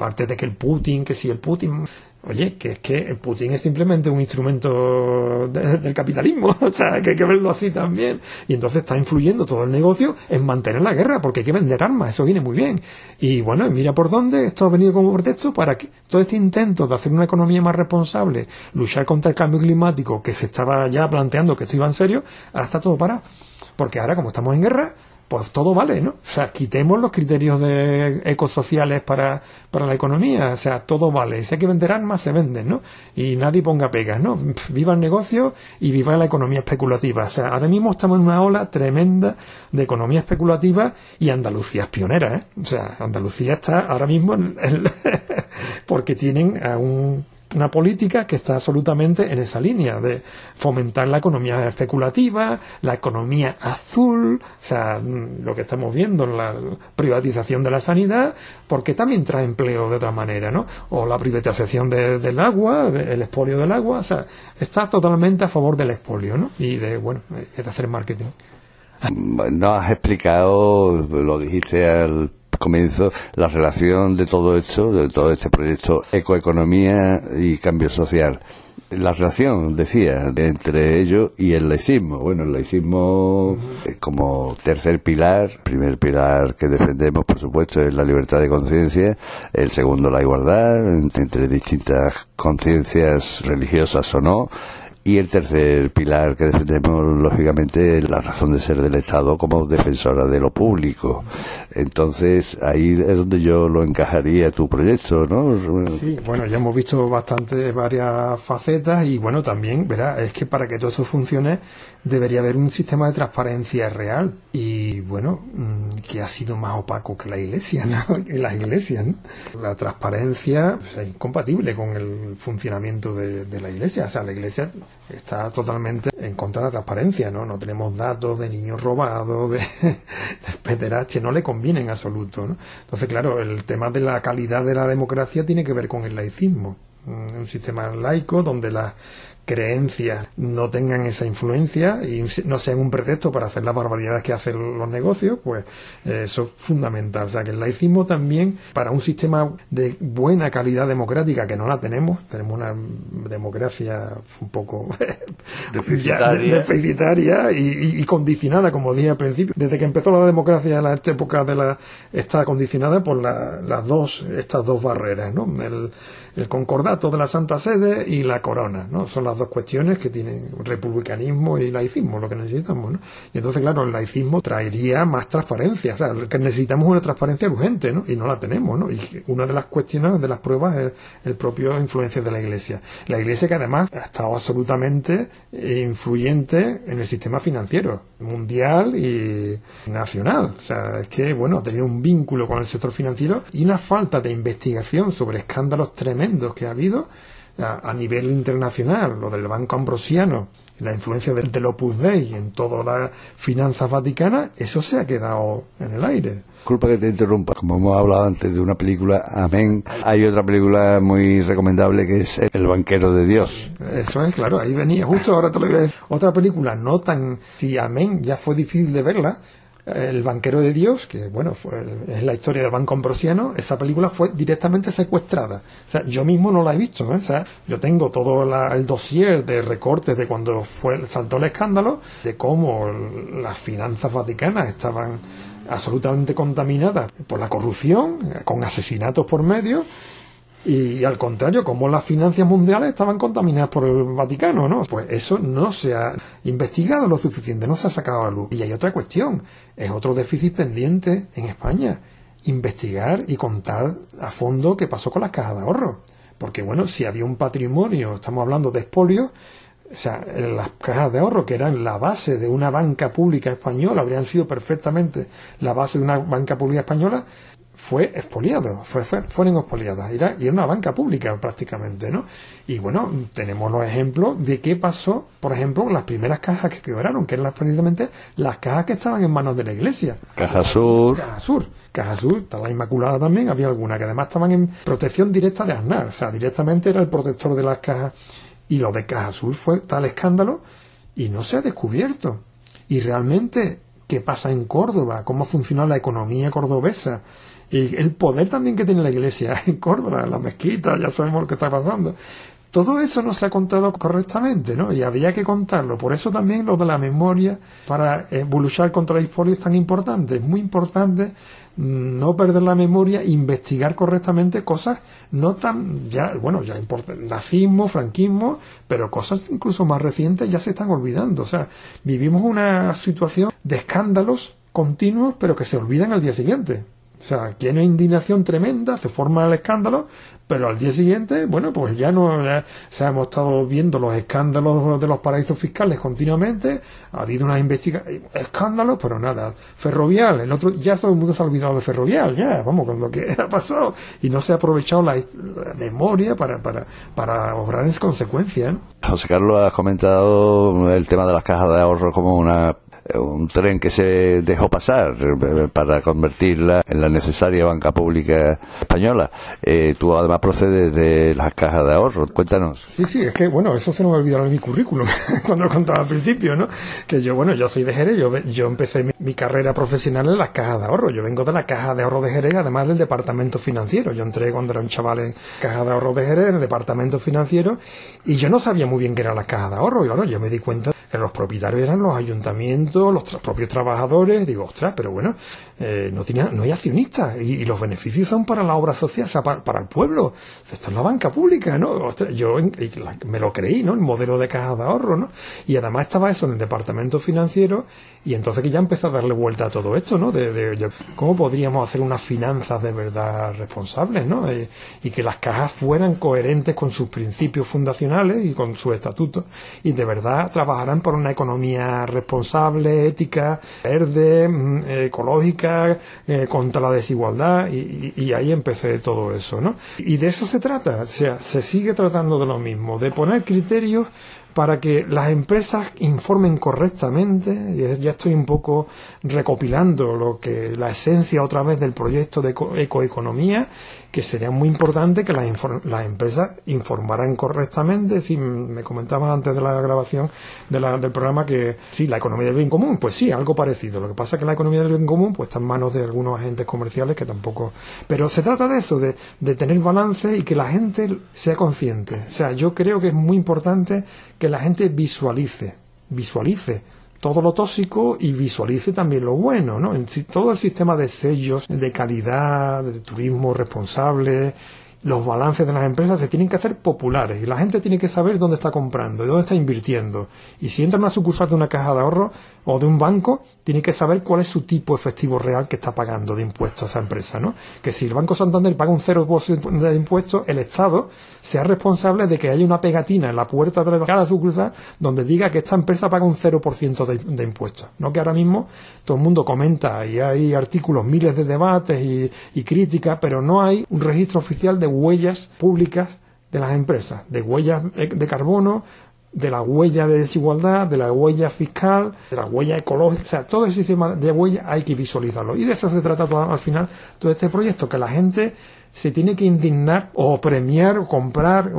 aparte de que el Putin, que si el Putin Oye, que es que Putin es simplemente un instrumento del capitalismo, o sea, que hay que verlo así también. Y entonces está influyendo todo el negocio en mantener la guerra, porque hay que vender armas, eso viene muy bien. Y bueno, mira por dónde esto ha venido como pretexto para que todo este intento de hacer una economía más responsable, luchar contra el cambio climático, que se estaba ya planteando que esto iba en serio, ahora está todo parado. Porque ahora, como estamos en guerra, pues todo vale, ¿no? O sea, quitemos los criterios de ecosociales para, para la economía, o sea, todo vale. Si hay que vender armas, se venden, ¿no? Y nadie ponga pegas, ¿no? Viva el negocio y viva la economía especulativa. O sea, ahora mismo estamos en una ola tremenda de economía especulativa y Andalucía es pionera, ¿eh? O sea, Andalucía está ahora mismo en porque tienen a un una política que está absolutamente en esa línea de fomentar la economía especulativa, la economía azul, o sea, mm, lo que estamos viendo en la privatización de la sanidad, porque también trae empleo de otra manera, ¿no? O la privatización del agua, el expolio del agua, o sea, está totalmente a favor del expolio, ¿no? Y de, bueno, de hacer marketing. No has explicado, lo dijiste al comienzo la relación de todo esto, de todo este proyecto ecoeconomía y cambio social. La relación, decía, entre ello y el laicismo. Bueno, el laicismo como tercer pilar, primer pilar que defendemos, por supuesto, es la libertad de conciencia, el segundo la igualdad entre distintas conciencias religiosas o no, y el tercer pilar que defendemos, lógicamente, es la razón de ser del Estado como defensora de lo público. Entonces, ahí es donde yo lo encajaría tu proyecto, ¿no? Sí, bueno, ya hemos visto bastante varias facetas y, bueno, también, verá, es que para que todo esto funcione debería haber un sistema de transparencia real y, bueno, mm, que ha sido más opaco que la Iglesia, ¿no? Las iglesias. La transparencia es incompatible con el funcionamiento de, la Iglesia. O sea, la Iglesia está totalmente en contra de la transparencia, ¿no? No tenemos datos de niños robados, de, de no le conviene en absoluto, ¿no? Entonces, claro, el tema de la calidad de la democracia tiene que ver con el laicismo. Un sistema laico donde la creencias no tengan esa influencia y no sean un pretexto para hacer las barbaridades que hacen los negocios, pues eh, eso es fundamental. O sea, que el laicismo también, para un sistema de buena calidad democrática, que no la tenemos, tenemos una democracia un poco deficitaria, y, condicionada, como dije al principio. Desde que empezó la democracia en esta época de la, está condicionada por las dos, estas dos barreras, ¿no? El, el concordato de la Santa Sede y la corona, ¿no? Son las dos cuestiones que tienen republicanismo y laicismo, lo que necesitamos, ¿no? Y entonces, claro, el laicismo traería más transparencia, o sea, que necesitamos una transparencia urgente, ¿no? Y no la tenemos, ¿no? Y una de las cuestiones, de las pruebas es el propio influencia de la Iglesia. La Iglesia que además ha estado absolutamente influyente en el sistema financiero mundial y nacional. O sea, es que, bueno, ha tenido un vínculo con el sector financiero y una falta de investigación sobre escándalos tremendos que ha habido a, nivel internacional, lo del Banco Ambrosiano, la influencia del, del Opus Dei en toda la finanzas vaticanas, eso se ha quedado en el aire. Disculpa que te interrumpa, como hemos hablado antes de una película, Amén, hay otra película muy recomendable que es El banquero de Dios. Eso es, claro, ahí venía, justo ahora te lo voy a decir. Otra película, no tan, si Amén ya fue difícil de verla, el banquero de Dios, que bueno, fue, es la historia del Banco Ambrosiano, esa película fue directamente secuestrada. Yo mismo no la he visto, ¿eh? o sea, yo tengo todo el dossier de recortes de cuando fue, saltó el escándalo, de cómo las finanzas vaticanas estaban absolutamente contaminadas por la corrupción, con asesinatos por medio, y al contrario, como las finanzas mundiales estaban contaminadas por el Vaticano, ¿no? Pues eso no se ha investigado lo suficiente, no se ha sacado a la luz. Y hay otra cuestión, es otro déficit pendiente en España, investigar y contar a fondo qué pasó con las cajas de ahorro. Porque bueno, si había un patrimonio, estamos hablando de espolios, o sea, las cajas de ahorro, que eran la base de una banca pública española, habrían sido perfectamente la base de una banca pública española, fue expoliado, fue, fueron expoliadas, era, y era una banca pública prácticamente, ¿no? Y bueno, tenemos los ejemplos de qué pasó, por ejemplo, las primeras cajas que quebraron, que eran precisamente las cajas que estaban en manos de la iglesia. Caja Sur. Caja Sur. Caja Sur, está la Inmaculada también, había alguna que además estaban en protección directa de Aznar, o sea, directamente era el protector de las cajas. Y lo de Caja Sur fue tal escándalo y no se ha descubierto. Y realmente qué pasa en Córdoba, cómo funciona la economía cordobesa, y el poder también que tiene la iglesia en Córdoba, en la mezquita, ya sabemos lo que está pasando. Todo eso no se ha contado correctamente, ¿no? Y habría que contarlo. Por eso también lo de la memoria para eh, contra la historia es tan importante. Es muy importante mm, no perder la memoria, investigar correctamente cosas no tan, ya, bueno, ya importa, nazismo, franquismo, pero cosas incluso más recientes ya se están olvidando. O sea, vivimos una situación de escándalos continuos, pero que se olvidan al día siguiente. O sea, tiene indignación tremenda, se forma el escándalo, pero al día siguiente, bueno, pues ya no, se hemos estado viendo los escándalos de los paraísos fiscales continuamente, ha habido una investigación, escándalos, pero nada, ferrovial, el otro, ya todo el mundo se ha olvidado de ferrovial, ya, vamos, con lo que ha pasado, y no se ha aprovechado la, memoria para, para, para obrar en consecuencia. José Carlos, has comentado el tema de las cajas de ahorro como una un tren que se dejó pasar eh, para convertirla en la necesaria banca pública española. Eh, tú además procedes de las cajas de ahorro. Cuéntanos. Sí, sí, es que, bueno, eso se nos olvidó en mi currículum cuando lo contaba al principio, ¿no? Que yo, bueno, yo soy de Jerez, yo, yo empecé mi, carrera profesional en las cajas de ahorro. Yo vengo de la caja de ahorro de Jerez, además del departamento financiero. Yo entré cuando era un chaval en caja de ahorro de Jerez, en el departamento financiero, y yo no sabía muy bien qué era la caja de ahorro. Y bueno, yo me di cuenta que los propietarios eran los ayuntamientos, los propios trabajadores, digo, ostras, pero bueno, eh, no, tenía, no hay accionistas y, los beneficios son para la obra social, o sea, para, el pueblo. Esto es la banca pública, ¿no? yo me lo creí, ¿no? El modelo de caja de ahorro, ¿no? Y además estaba eso en el departamento financiero y entonces que ya empezó a darle vuelta a todo esto, ¿no? De, cómo podríamos hacer unas finanzas de verdad responsables, ¿no? Eh, y que las cajas fueran coherentes con sus principios fundacionales y con su estatuto y de verdad trabajaran por una economía responsable, ética, verde, mm, ecológica, eh, contra la desigualdad y, y, ahí empecé todo eso, ¿no? Y de eso se trata, o sea, se sigue tratando de lo mismo, de poner criterios para que las empresas informen correctamente. Ya estoy un poco recopilando lo que la esencia otra vez del proyecto de ecoeconomía que sería muy importante que las, las empresas informaran correctamente. Si me comentabas antes de la grabación de la, del programa que sí, la economía del bien común, pues sí, algo parecido. Lo que pasa es que la economía del bien común pues está en manos de algunos agentes comerciales que tampoco... Pero se trata de eso, de, de tener balance y que la gente sea consciente. O sea, yo creo que es muy importante que la gente visualice, visualice todo lo tóxico y visualice también lo bueno, ¿no? En todo el sistema de sellos de calidad, de turismo responsable, los balances de las empresas se tienen que hacer populares y la gente tiene que saber dónde está comprando y dónde está invirtiendo. Y si entra en una sucursal de una caja de ahorro o de un banco, tiene que saber cuál es su tipo efectivo real que está pagando de impuestos a esa empresa, ¿no? Que si el Banco Santander paga un 0% de impuestos, el Estado sea responsable de que haya una pegatina en la puerta de cada sucursal donde diga que esta empresa paga un 0% de, de impuestos. No que ahora mismo todo el mundo comenta y hay artículos, miles de debates y críticas, pero no hay un registro oficial de huellas públicas de las empresas, de huellas de carbono, de la huella de desigualdad, de la huella fiscal, de la huella ecológica, o sea, todo ese sistema de huella hay que visualizarlo. Y de eso se trata todo, al final todo este proyecto, que la gente se tiene que indignar o premiar o comprar,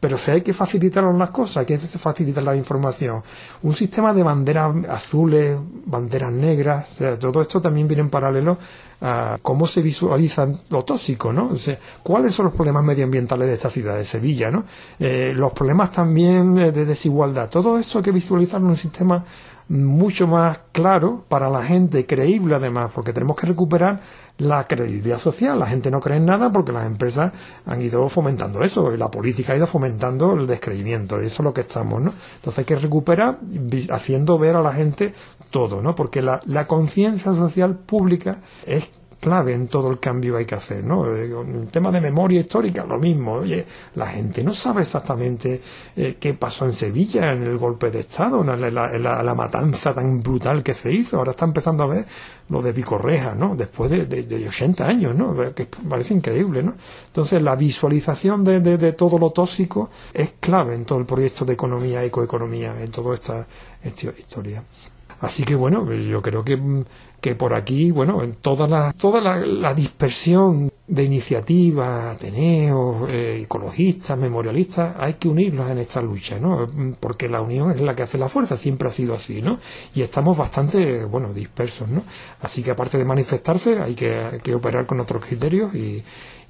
pero si hay que facilitar las cosas, hay que facilitar la información. Un sistema de banderas azules, banderas negras, todo esto también viene en paralelo a cómo se visualiza lo tóxico, ¿no? O sea, ¿cuáles son los problemas medioambientales de esta ciudad, de Sevilla, ¿no? Eh, los problemas también de desigualdad, todo eso hay que visualizarlo en un sistema mucho más claro para la gente, creíble además, porque tenemos que recuperar la credibilidad social. La gente no cree en nada porque las empresas han ido fomentando eso y la política ha ido fomentando el descreimiento. Y eso es lo que estamos, ¿no? Entonces hay que recuperar haciendo ver a la gente todo, ¿no? Porque la, la conciencia social pública es clave en todo el cambio que hay que hacer, ¿no? Eh, el tema de memoria histórica, lo mismo. Oye, la gente no sabe exactamente eh, qué pasó en Sevilla en el golpe de Estado, en la, matanza tan brutal que se hizo. Ahora está empezando a ver lo de Picorreja, ¿no? Después de, de, 80 años, ¿no? Que parece increíble, ¿no? Entonces, la visualización de, de, todo lo tóxico es clave en todo el proyecto de economía, ecoeconomía, en toda esta, esta historia. Así que bueno, yo creo que mm, que por aquí, bueno, en toda la, toda la, dispersión de iniciativas, ateneos, eh, ecologistas, memorialistas, hay que unirlos en esta lucha, ¿no? Porque la unión es la que hace la fuerza, siempre ha sido así, ¿no? Y estamos bastante, bueno, dispersos, ¿no? Así que aparte de manifestarse, hay que, que operar con otros criterios y,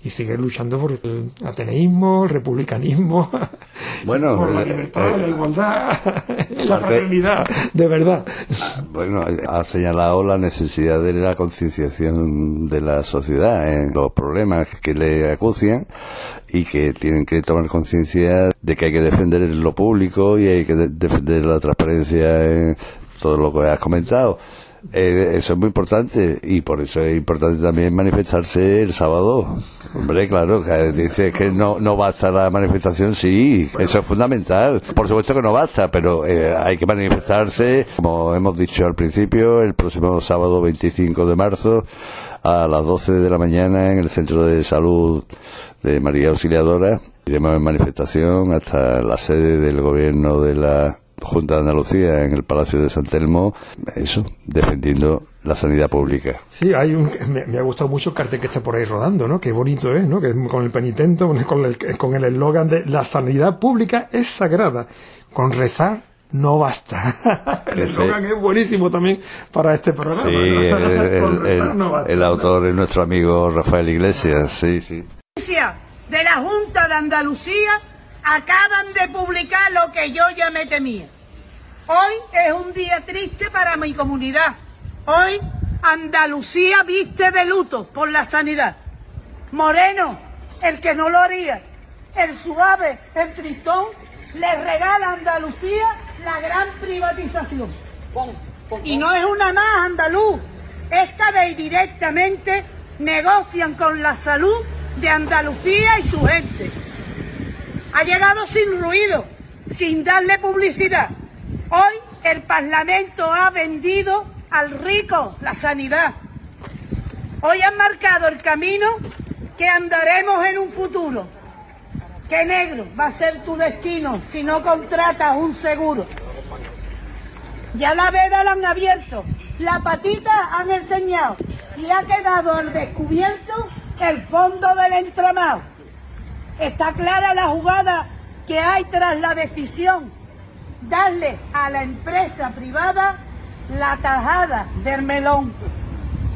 y seguir luchando por el ateneísmo, el republicanismo, bueno, por la eh, libertad, eh, la igualdad, la fraternidad, de verdad. Bueno, ha señalado la necesidad de la concienciación de la sociedad en los problemas que le acucian y que tienen que tomar conciencia de que hay que defender lo público y hay que defender la transparencia en todo lo que has comentado. Eh, eso es muy importante y por eso es importante también manifestarse el sábado. Hombre, claro, que dice que no, no basta la manifestación, sí, eso es fundamental. Por supuesto que no basta, pero eh, hay que manifestarse, como hemos dicho al principio, el próximo sábado 25 de marzo a las 12 de la mañana en el Centro de Salud de María Auxiliadora. Iremos en manifestación hasta la sede del gobierno de la Junta de Andalucía en el Palacio de San Telmo, eso, defendiendo la sanidad pública. Sí, hay un, me, ha gustado mucho el cartel que está por ahí rodando, ¿no? Qué bonito es, ¿no? Que con el penitente, con el con el eslogan de la sanidad pública es sagrada. Con rezar no basta. el eslogan es buenísimo también para este programa. Sí, el, autor es nuestro amigo Rafael Iglesias, sí, sí. De la Junta de Andalucía acaban de publicar lo que yo ya me temía. Hoy es un día triste para mi comunidad. Hoy Andalucía viste de luto por la sanidad. Moreno, el que no lo haría, el suave, el tristón, le regala a Andalucía la gran privatización. Y no es una más andaluz. Esta vez directamente negocian con la salud de Andalucía y su gente ha llegado sin ruido, sin darle publicidad. Hoy el Parlamento ha vendido al rico la sanidad. Hoy han marcado el camino que andaremos en un futuro. Qué negro va a ser tu destino si no contratas un seguro. Ya la veda la han abierto, la patita han enseñado y ha quedado al descubierto el fondo del entramado. Está clara la jugada que hay tras la decisión darle a la empresa privada la tajada del melón.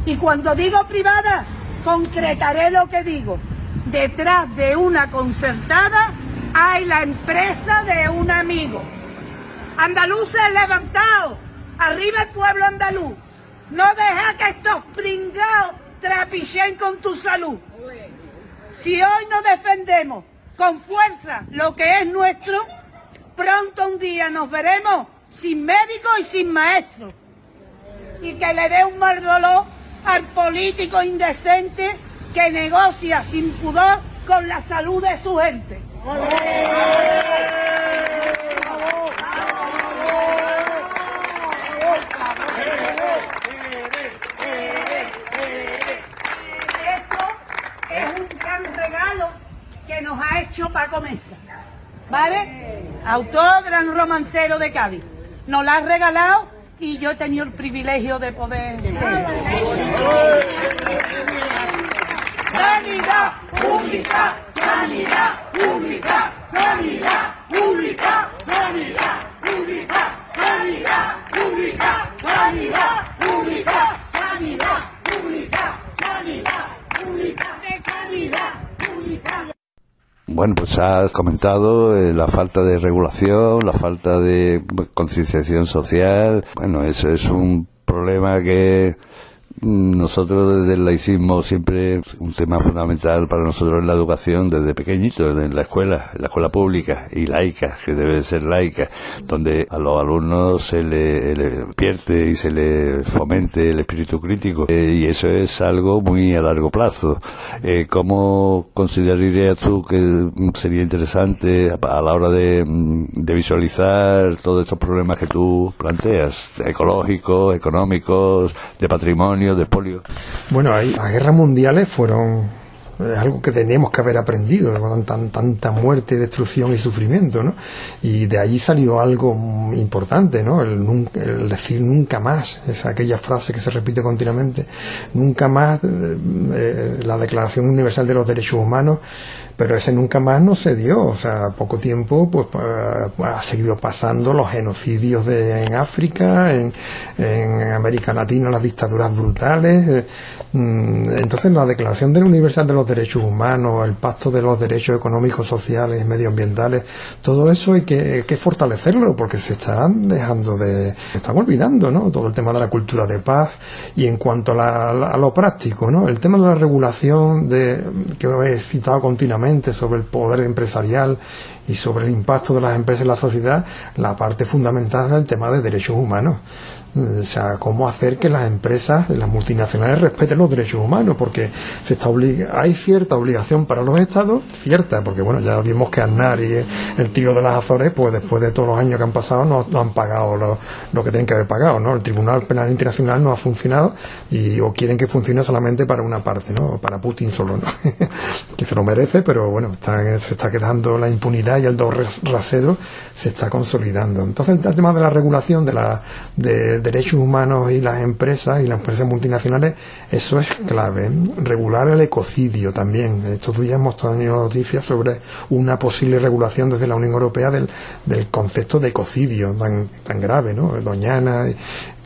Y cuando digo privada, concretaré lo que digo. Detrás de una concertada hay la empresa de un amigo. Andaluces levantados, arriba el pueblo andaluz. No deja que estos pringados trapichen con tu salud. Si hoy no defendemos con fuerza lo que es nuestro, pronto un día nos veremos sin médico y sin maestro. Y que le dé un mal dolor al político indecente que negocia sin pudor con la salud de su gente. Hecho Paco Mesa. ¿Vale? Autor, gran romancero de Cádiz. Nos la ha regalado y yo he tenido el privilegio de poder. Sanidad pública, sanidad pública, sanidad pública, sanidad pública, sanidad pública, sanidad pública, sanidad pública, sanidad pública, sanidad pública. Bueno, pues has comentado eh, la falta de regulación, la falta de concienciación social. Bueno, eso es un problema que nosotros desde el laicismo siempre un tema fundamental para nosotros en la educación desde pequeñito, en la escuela, en la escuela pública y laica, que debe ser laica, donde a los alumnos se le, le y se le fomente el espíritu crítico. Eh, y eso es algo muy a largo plazo. Eh, ¿Cómo considerarías tú que sería interesante a, la hora de, de visualizar todos estos problemas que tú planteas, ecológicos, económicos, de patrimonio? De polio. Bueno, ahí, las guerras mundiales fueron es algo que tenemos que haber aprendido, con tan, tanta muerte, destrucción y sufrimiento, ¿no? Y de ahí salió algo importante, ¿no? El, el decir nunca más, es aquella frase que se repite continuamente, nunca más, eh, eh, la Declaración Universal de los Derechos Humanos pero ese nunca más no se dio, o sea, poco tiempo pues ha seguido pasando los genocidios de, en África, en, en América Latina las dictaduras brutales, eh, mm, entonces la Declaración de la Universal de los Derechos Humanos, el Pacto de los Derechos Económicos, Sociales Medioambientales, todo eso hay que, que fortalecerlo porque se están dejando de, se están olvidando, ¿no? Todo el tema de la cultura de paz y en cuanto a, a lo práctico, ¿no? El tema de la regulación de, que he citado continuamente, sobre el poder empresarial y sobre el impacto de las empresas en la sociedad, la parte fundamental es el tema de derechos humanos. O sea, cómo hacer que las empresas, las multinacionales respeten los derechos humanos, porque se está hay cierta obligación para los estados, cierta, porque bueno, ya vimos que Aznar y el trío de las Azores, pues después de todos los años que han pasado, no, han pagado lo, que tienen que haber pagado, ¿no? El Tribunal Penal Internacional no ha funcionado y o quieren que funcione solamente para una parte, ¿no? Para Putin solo, ¿no? que se lo merece, pero bueno, se está quedando la impunidad y el doble rasero se está consolidando. Entonces el tema de la regulación de la de derechos humanos y las empresas y las empresas multinacionales, eso es clave. Regular el ecocidio también. Estos días hemos tenido noticias sobre una posible regulación desde la Unión Europea del, del concepto de ecocidio tan, tan grave, ¿no? Doñana,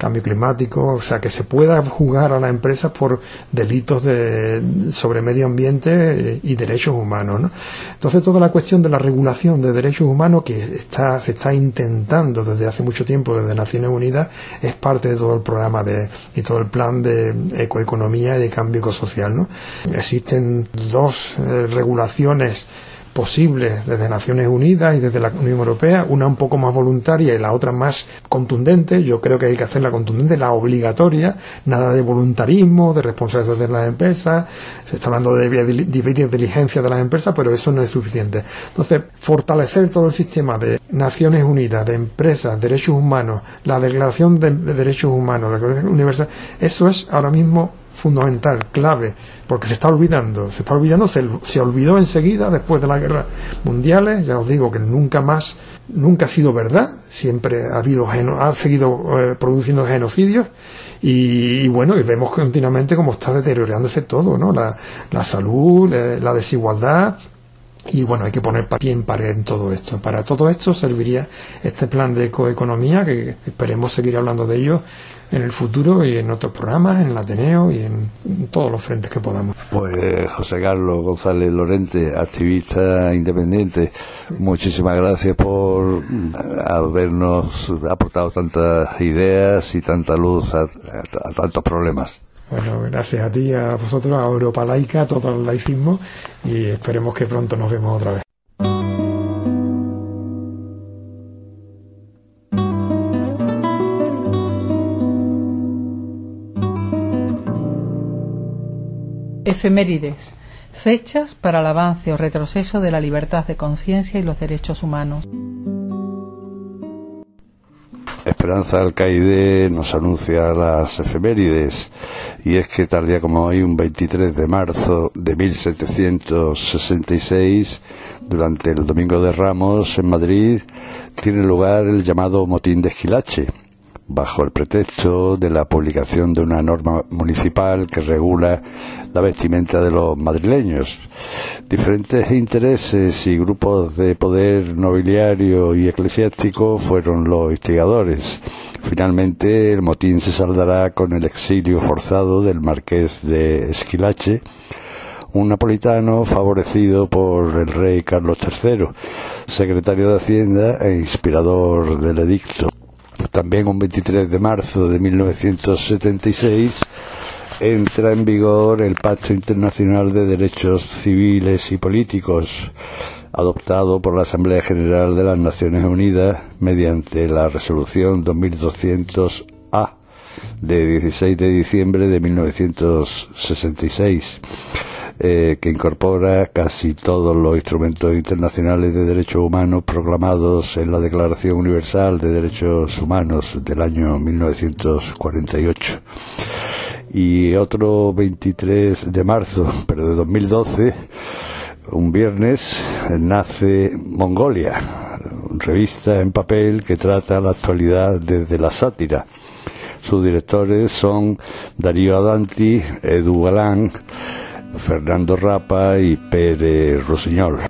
cambio climático, o sea, que se pueda juzgar a las empresas por delitos de, sobre medio ambiente y derechos humanos. ¿no? Entonces, toda la cuestión de la regulación de derechos humanos que está, se está intentando desde hace mucho tiempo desde Naciones Unidas es parte de todo el programa de, y todo el plan de ecoeconomía y de cambio ecosocial. ¿no? Existen dos eh, regulaciones posible desde Naciones Unidas y desde la Unión Europea, una un poco más voluntaria y la otra más contundente. Yo creo que hay que hacer la contundente, la obligatoria, nada de voluntarismo, de responsabilidad de las empresas. Se está hablando de, de inteligencia de las empresas, pero eso no es suficiente. Entonces, fortalecer todo el sistema de Naciones Unidas, de empresas, derechos humanos, la Declaración de, de Derechos Humanos, la Declaración Universal, eso es ahora mismo fundamental, clave, porque se está olvidando, se está olvidando, se, olvidó enseguida después de las guerras mundiales, ya os digo que nunca más, nunca ha sido verdad, siempre ha habido, ha seguido eh, produciendo genocidios y, bueno, y vemos continuamente cómo está deteriorándose todo, ¿no? La, la salud, eh, la desigualdad, y bueno, hay que poner pie en pared en todo esto. Para todo esto serviría este plan de ecoeconomía, que esperemos seguir hablando de ello en el futuro y en otros programas, en el Ateneo y en, todos los frentes que podamos. Pues José Carlos González Lorente, activista independiente, muchísimas gracias por habernos aportado tantas ideas y tanta luz a, tantos problemas. Bueno, gracias a ti, a vosotros, a Europa Laica, a todo el laicismo y esperemos que pronto nos vemos otra vez. Efemérides. Fechas para el avance o retroceso de la libertad de conciencia y los derechos humanos. Esperanza Alcaide nos anuncia las efemérides y es que tal día como hoy, un 23 de marzo de 1766, durante el Domingo de Ramos en Madrid, tiene lugar el llamado motín de Esquilache bajo el pretexto de la publicación de una norma municipal que regula la vestimenta de los madrileños. Diferentes intereses y grupos de poder nobiliario y eclesiástico fueron los instigadores. Finalmente, el motín se saldará con el exilio forzado del marqués de Esquilache, un napolitano favorecido por el rey Carlos III, secretario de Hacienda e inspirador del edicto también un 23 de marzo de 1976 entra en vigor el Pacto Internacional de Derechos Civiles y Políticos, adoptado por la Asamblea General de las Naciones Unidas mediante la Resolución 2200-A de 16 de diciembre de 1966. Eh, que incorpora casi todos los instrumentos internacionales de derechos humanos proclamados en la Declaración Universal de Derechos Humanos del año 1948. Y otro 23 de marzo, pero de 2012, un viernes, nace Mongolia, revista en papel que trata la actualidad desde la sátira. Sus directores son Darío Adanti, Edu Galán, Fernando Rapa y Pérez Rosiñol.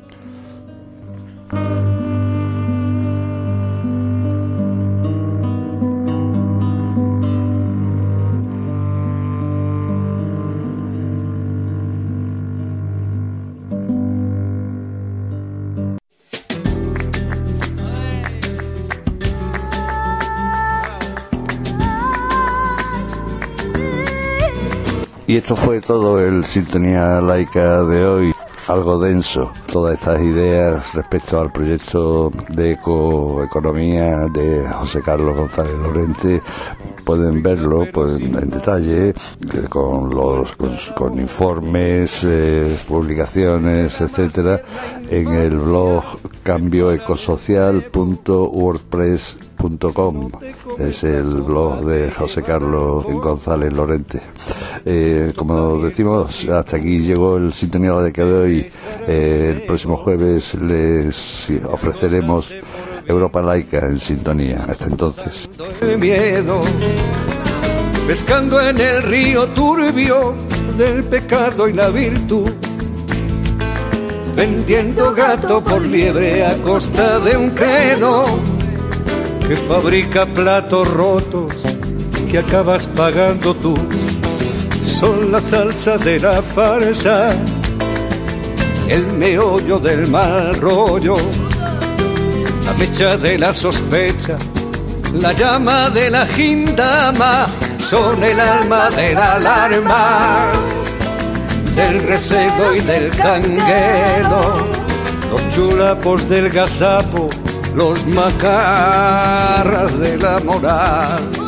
Y esto fue todo el Sintonía Laica de hoy, algo denso, todas estas ideas respecto al proyecto de ecoeconomía de José Carlos González Lorente, pueden verlo en detalle con los con, informes, eh, publicaciones, etcétera, en el blog cambioecosocial.wordpress.com. Es el blog de José Carlos González Lorente. Eh, como decimos, hasta aquí llegó el Sintonía de que hoy. Eh, el próximo jueves les ofreceremos Europa Laica en sintonía. Hasta entonces. miedo, pescando en el río turbio del pecado y la virtud. Vendiendo gato por liebre a costa de un credo que fabrica platos rotos que acabas pagando tú. Son la salsa de la farsa, el meollo del mal rollo, la mecha de la sospecha, la llama de la gindama, son el alma de la alarma, del recebo y del canguelo, los chulapos del gazapo, los macarras de la moral